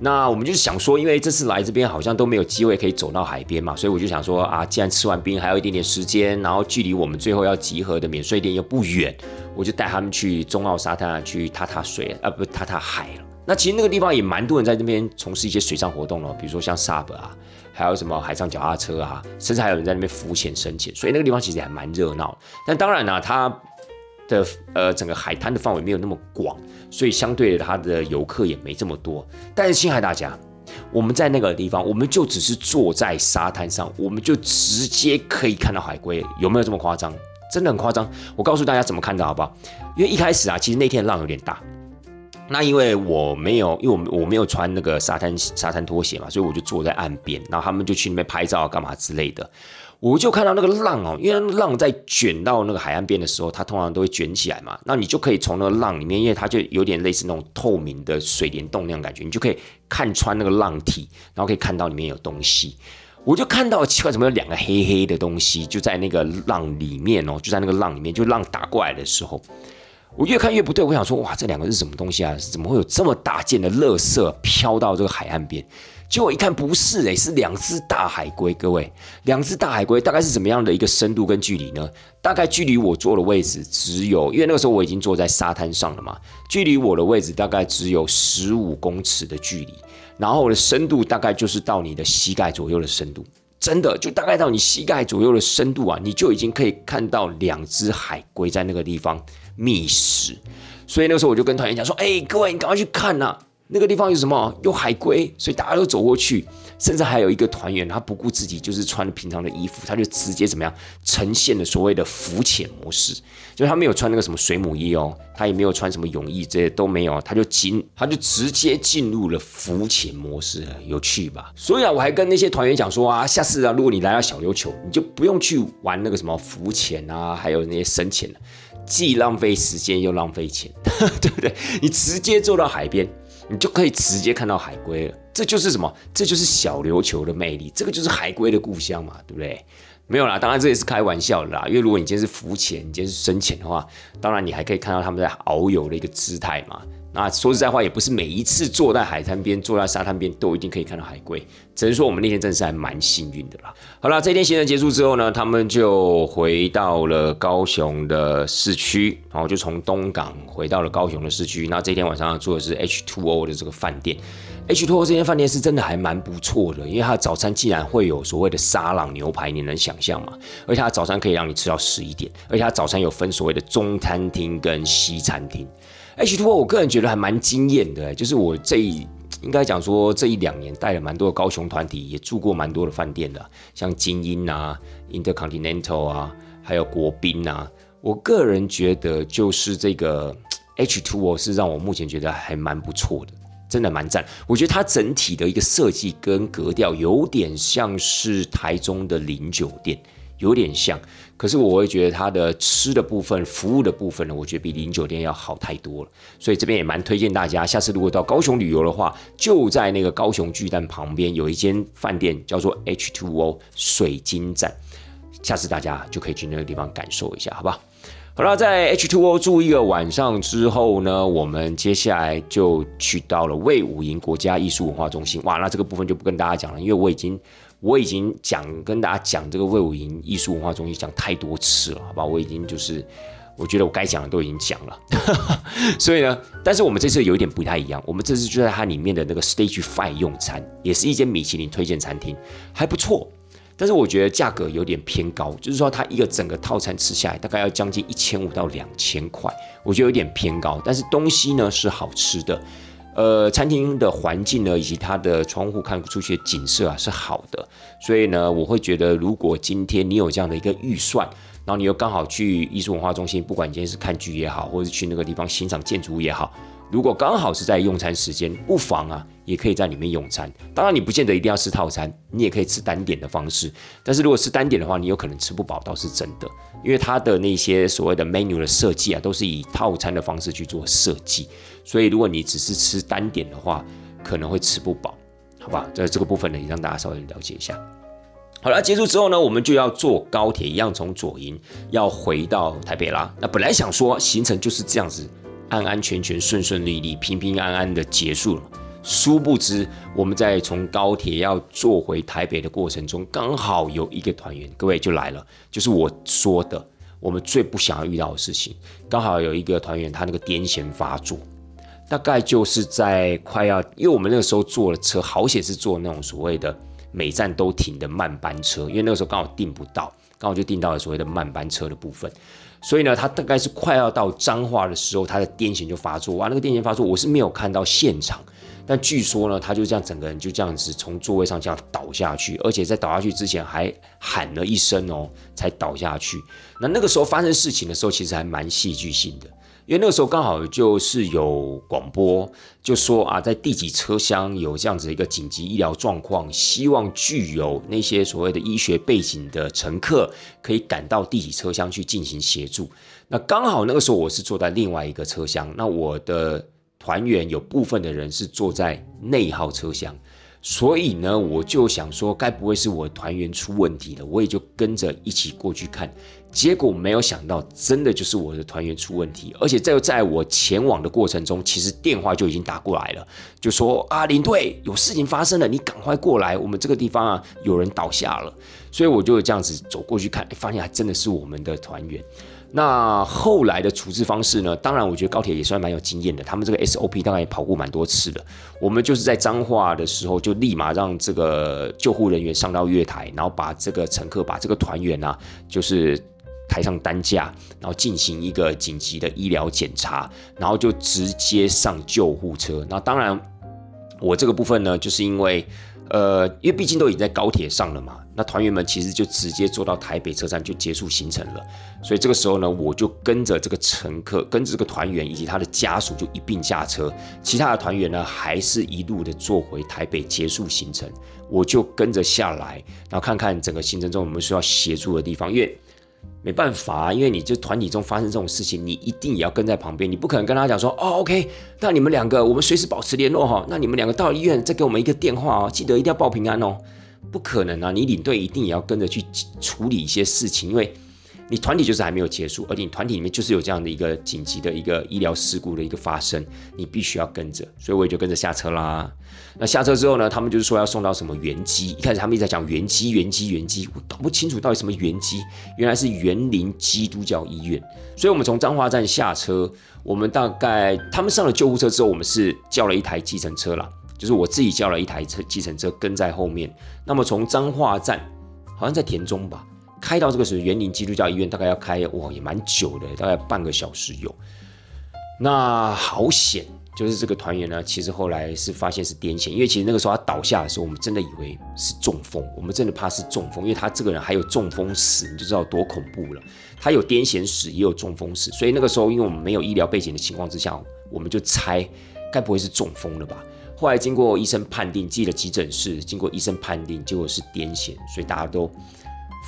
那我们就是想说，因为这次来这边好像都没有机会可以走到海边嘛，所以我就想说啊，既然吃完冰还有一点点时间，然后距离我们最后要集合的免税店又不远，我就带他们去中澳沙滩啊，去踏踏水啊，不踏踏海了。那其实那个地方也蛮多人在那边从事一些水上活动了，比如说像 SUP 啊，还有什么海上脚踏车啊，甚至还有人在那边浮潜深潜，所以那个地方其实还蛮热闹。但当然呢，它的呃整个海滩的范围没有那么广。所以相对的，它的游客也没这么多。但是，亲爱大家，我们在那个地方，我们就只是坐在沙滩上，我们就直接可以看到海龟，有没有这么夸张？真的很夸张。我告诉大家怎么看到，好不好？因为一开始啊，其实那天浪有点大。那因为我没有，因为我我没有穿那个沙滩沙滩拖鞋嘛，所以我就坐在岸边，然后他们就去那边拍照干嘛之类的。我就看到那个浪哦，因为浪在卷到那个海岸边的时候，它通常都会卷起来嘛。那你就可以从那个浪里面，因为它就有点类似那种透明的水帘洞那样感觉，你就可以看穿那个浪体，然后可以看到里面有东西。我就看到奇怪，怎么有两个黑黑的东西就在那个浪里面哦，就在那个浪里面，就浪打过来的时候，我越看越不对，我想说哇，这两个是什么东西啊？怎么会有这么大件的垃圾飘到这个海岸边？结果一看不是哎，是两只大海龟。各位，两只大海龟大概是怎么样的一个深度跟距离呢？大概距离我坐的位置只有，因为那个时候我已经坐在沙滩上了嘛，距离我的位置大概只有十五公尺的距离，然后我的深度大概就是到你的膝盖左右的深度，真的就大概到你膝盖左右的深度啊，你就已经可以看到两只海龟在那个地方觅食。所以那时候我就跟团员讲说：“哎，各位，你赶快去看呐！”那个地方有什么？有海龟，所以大家都走过去，甚至还有一个团员，他不顾自己，就是穿平常的衣服，他就直接怎么样，呈现了所谓的浮潜模式，就是他没有穿那个什么水母衣哦，他也没有穿什么泳衣，这些都没有，他就进，他就直接进入了浮潜模式，有趣吧？所以啊，我还跟那些团员讲说啊，下次啊，如果你来到小琉球，你就不用去玩那个什么浮潜啊，还有那些深潜了，既浪费时间又浪费钱，对不对？你直接坐到海边。你就可以直接看到海龟了，这就是什么？这就是小琉球的魅力，这个就是海龟的故乡嘛，对不对？没有啦，当然这也是开玩笑的啦，因为如果你今天是浮潜，你今天是深潜的话，当然你还可以看到他们在遨游的一个姿态嘛。那说实在话，也不是每一次坐在海滩边、坐在沙滩边都一定可以看到海龟，只能说我们那天真的是还蛮幸运的啦。好了，这天行程结束之后呢，他们就回到了高雄的市区，然后就从东港回到了高雄的市区。那这天晚上住的是 H2O 的这个饭店，H2O 这间饭店是真的还蛮不错的，因为它的早餐竟然会有所谓的沙朗牛排，你能想象吗？而且它早餐可以让你吃到十一点，而且它早餐有分所谓的中餐厅跟西餐厅。H2O，我个人觉得还蛮惊艳的，就是我这一应该讲说这一两年带了蛮多的高雄团体，也住过蛮多的饭店的，像精英啊、Intercontinental 啊，还有国宾啊。我个人觉得就是这个 H2O 是让我目前觉得还蛮不错的。真的蛮赞。我觉得它整体的一个设计跟格调有点像是台中的零酒店，有点像。可是我会觉得它的吃的部分、服务的部分呢，我觉得比零酒店要好太多了。所以这边也蛮推荐大家，下次如果到高雄旅游的话，就在那个高雄巨蛋旁边有一间饭店，叫做 H2O 水晶站。下次大家就可以去那个地方感受一下，好不好？好了，在 H2O 住一个晚上之后呢，我们接下来就去到了魏武营国家艺术文化中心。哇，那这个部分就不跟大家讲了，因为我已经我已经讲跟大家讲这个魏武营艺术文化中心讲太多次了，好吧？我已经就是我觉得我该讲的都已经讲了，所以呢，但是我们这次有一点不太一样，我们这次就在它里面的那个 Stage Five 用餐，也是一间米其林推荐餐厅，还不错。但是我觉得价格有点偏高，就是说它一个整个套餐吃下来大概要将近一千五到两千块，我觉得有点偏高。但是东西呢是好吃的，呃，餐厅的环境呢以及它的窗户看出去的景色啊是好的，所以呢我会觉得如果今天你有这样的一个预算，然后你又刚好去艺术文化中心，不管今天是看剧也好，或者是去那个地方欣赏建筑物也好。如果刚好是在用餐时间，不妨啊，也可以在里面用餐。当然，你不见得一定要吃套餐，你也可以吃单点的方式。但是如果是单点的话，你有可能吃不饱，倒是真的，因为它的那些所谓的 menu 的设计啊，都是以套餐的方式去做设计。所以如果你只是吃单点的话，可能会吃不饱，好吧？在这个部分呢，也让大家稍微了解一下。好了，结束之后呢，我们就要坐高铁，一样从左营要回到台北啦。那本来想说行程就是这样子。安安全全、顺顺利利、平平安安的结束了。殊不知，我们在从高铁要坐回台北的过程中，刚好有一个团员，各位就来了，就是我说的我们最不想要遇到的事情。刚好有一个团员，他那个癫痫发作，大概就是在快要，因为我们那个时候坐的车，好险是坐那种所谓的每站都停的慢班车，因为那个时候刚好订不到，刚好就订到了所谓的慢班车的部分。所以呢，他大概是快要到彰化的时候，他的癫痫就发作。哇，那个癫痫发作，我是没有看到现场，但据说呢，他就这样整个人就这样子从座位上这样倒下去，而且在倒下去之前还喊了一声哦，才倒下去。那那个时候发生事情的时候，其实还蛮戏剧性的。因为那个时候刚好就是有广播，就说啊，在第几车厢有这样子一个紧急医疗状况，希望具有那些所谓的医学背景的乘客可以赶到第几车厢去进行协助。那刚好那个时候我是坐在另外一个车厢，那我的团员有部分的人是坐在内号车厢。所以呢，我就想说，该不会是我团员出问题了？我也就跟着一起过去看。结果没有想到，真的就是我的团员出问题。而且在在我前往的过程中，其实电话就已经打过来了，就说啊，领队有事情发生了，你赶快过来，我们这个地方啊有人倒下了。所以我就这样子走过去看，发现还真的是我们的团员。那后来的处置方式呢？当然，我觉得高铁也算蛮有经验的。他们这个 SOP 大概也跑过蛮多次了。我们就是在脏话的时候，就立马让这个救护人员上到月台，然后把这个乘客、把这个团员啊，就是抬上担架，然后进行一个紧急的医疗检查，然后就直接上救护车。那当然，我这个部分呢，就是因为。呃，因为毕竟都已经在高铁上了嘛，那团员们其实就直接坐到台北车站就结束行程了。所以这个时候呢，我就跟着这个乘客，跟着这个团员以及他的家属就一并下车，其他的团员呢还是一路的坐回台北结束行程。我就跟着下来，然后看看整个行程中有没有需要协助的地方，因为。没办法，因为你这团体中发生这种事情，你一定也要跟在旁边，你不可能跟他讲说，哦，OK，那你们两个我们随时保持联络哈，那你们两个到医院再给我们一个电话哦，记得一定要报平安哦，不可能啊，你领队一定也要跟着去处理一些事情，因为。你团体就是还没有结束，而且你团体里面就是有这样的一个紧急的一个医疗事故的一个发生，你必须要跟着，所以我也就跟着下车啦。那下车之后呢，他们就是说要送到什么原机，一开始他们一直在讲原机、原机、原机，我搞不清楚到底什么原机，原来是园林基督教医院。所以我们从彰化站下车，我们大概他们上了救护车之后，我们是叫了一台计程车啦，就是我自己叫了一台车计程车跟在后面。那么从彰化站，好像在田中吧。开到这个是园林基督教医院，大概要开哇，也蛮久的，大概半个小时有。那好险，就是这个团员呢，其实后来是发现是癫痫，因为其实那个时候他倒下的时候，我们真的以为是中风，我们真的怕是中风，因为他这个人还有中风史，你就知道多恐怖了。他有癫痫史，也有中风史，所以那个时候因为我们没有医疗背景的情况之下，我们就猜该不会是中风了吧？后来经过医生判定，进了急诊室，经过医生判定，结果是癫痫，所以大家都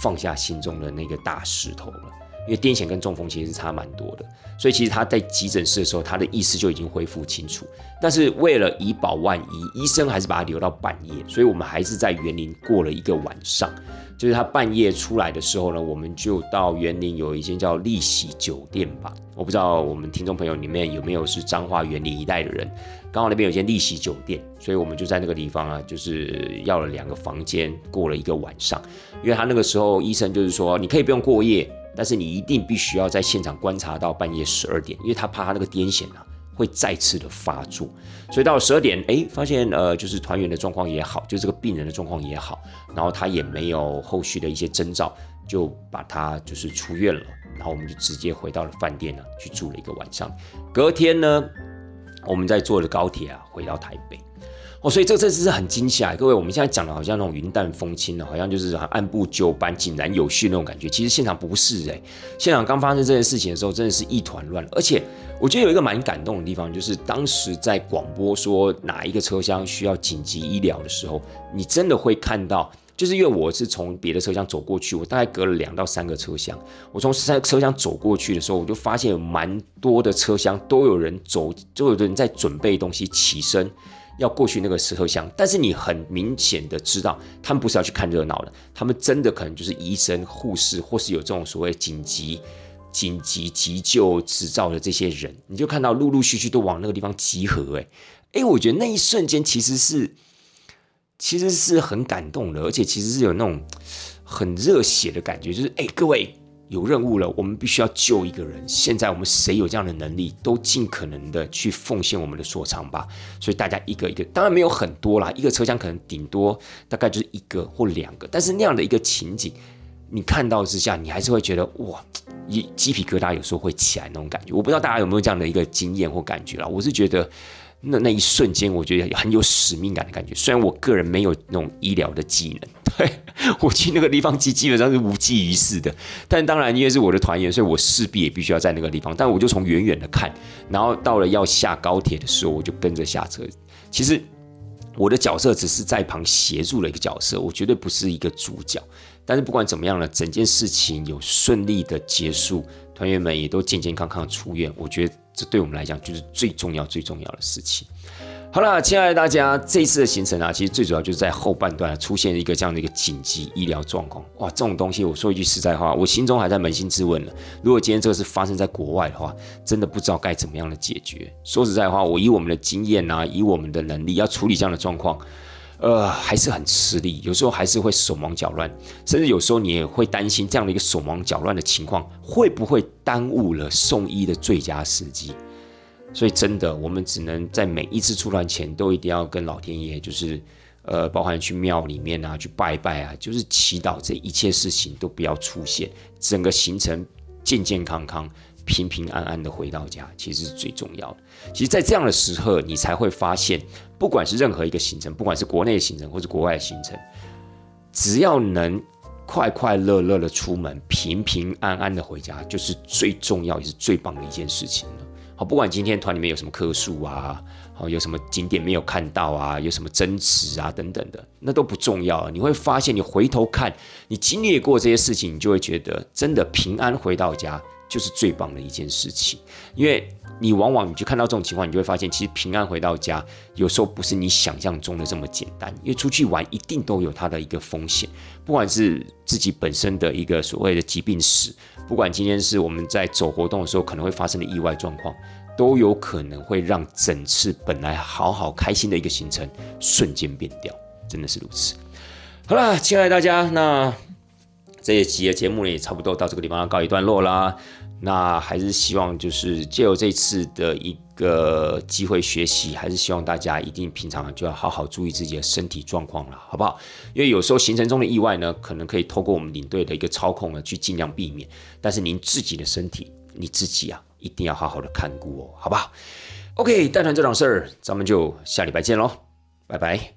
放下心中的那个大石头了。因为癫痫跟中风其实是差蛮多的，所以其实他在急诊室的时候，他的意识就已经恢复清楚。但是为了以保万一，医生还是把他留到半夜，所以我们还是在园林过了一个晚上。就是他半夜出来的时候呢，我们就到园林有一间叫丽喜酒店吧。我不知道我们听众朋友里面有没有是彰化园林一带的人，刚好那边有间丽喜酒店，所以我们就在那个地方啊，就是要了两个房间过了一个晚上。因为他那个时候医生就是说，你可以不用过夜。但是你一定必须要在现场观察到半夜十二点，因为他怕他那个癫痫啊会再次的发作，所以到了十二点，哎，发现呃就是团员的状况也好，就这个病人的状况也好，然后他也没有后续的一些征兆，就把他就是出院了，然后我们就直接回到了饭店呢去住了一个晚上，隔天呢，我们再坐着高铁啊回到台北。哦，所以这这次是很惊吓，各位，我们现在讲的好像那种云淡风轻的，好像就是按部就班、井然有序那种感觉。其实现场不是哎，现场刚发生这件事情的时候，真的是一团乱。而且我觉得有一个蛮感动的地方，就是当时在广播说哪一个车厢需要紧急医疗的时候，你真的会看到，就是因为我是从别的车厢走过去，我大概隔了两到三个车厢，我从三车厢走过去的时候，我就发现有蛮多的车厢都有人走，都有人在准备东西起身。要过去那个车厢，但是你很明显的知道，他们不是要去看热闹的，他们真的可能就是医生、护士，或是有这种所谓紧急、紧急急救执照的这些人，你就看到陆陆续续都往那个地方集合。哎，哎，我觉得那一瞬间其实是，其实是很感动的，而且其实是有那种很热血的感觉，就是哎，各位。有任务了，我们必须要救一个人。现在我们谁有这样的能力，都尽可能的去奉献我们的所长吧。所以大家一个一个，当然没有很多啦，一个车厢可能顶多大概就是一个或两个。但是那样的一个情景，你看到之下，你还是会觉得哇，一鸡皮疙瘩有时候会起来那种感觉。我不知道大家有没有这样的一个经验或感觉啦。我是觉得那那一瞬间，我觉得很有使命感的感觉。虽然我个人没有那种医疗的技能。对我去那个地方基基本上是无济于事的，但当然因为是我的团员，所以我势必也必须要在那个地方。但我就从远远的看，然后到了要下高铁的时候，我就跟着下车。其实我的角色只是在旁协助了一个角色，我绝对不是一个主角。但是不管怎么样呢，整件事情有顺利的结束，团员们也都健健康康出院。我觉得这对我们来讲就是最重要、最重要的事情。好了，亲爱的大家，这一次的行程啊，其实最主要就是在后半段出现一个这样的一个紧急医疗状况。哇，这种东西，我说一句实在话，我心中还在扪心自问呢。如果今天这个是发生在国外的话，真的不知道该怎么样的解决。说实在话，我以我们的经验啊，以我们的能力要处理这样的状况，呃，还是很吃力。有时候还是会手忙脚乱，甚至有时候你也会担心这样的一个手忙脚乱的情况，会不会耽误了送医的最佳时机。所以真的，我们只能在每一次出团前都一定要跟老天爷，就是，呃，包含去庙里面啊，去拜拜啊，就是祈祷这一切事情都不要出现，整个行程健健康康、平平安安的回到家，其实是最重要的。其实，在这样的时刻，你才会发现，不管是任何一个行程，不管是国内的行程或是国外的行程，只要能快快乐乐的出门，平平安安的回家，就是最重要也是最棒的一件事情了。好，不管今天团里面有什么棵树啊，好有什么景点没有看到啊，有什么争执啊等等的，那都不重要。你会发现，你回头看，你经历过这些事情，你就会觉得真的平安回到家就是最棒的一件事情。因为你往往你就看到这种情况，你就会发现，其实平安回到家有时候不是你想象中的这么简单。因为出去玩一定都有它的一个风险，不管是自己本身的一个所谓的疾病史。不管今天是我们在走活动的时候可能会发生的意外状况，都有可能会让整次本来好好开心的一个行程瞬间变掉，真的是如此。好了，亲爱的大家，那这一集的节目呢也差不多到这个地方要告一段落啦。那还是希望就是借由这次的一个机会学习，还是希望大家一定平常就要好好注意自己的身体状况了，好不好？因为有时候行程中的意外呢，可能可以透过我们领队的一个操控呢，去尽量避免。但是您自己的身体，你自己啊，一定要好好的看顾哦，好不好？OK，带团这档事儿，咱们就下礼拜见喽，拜拜。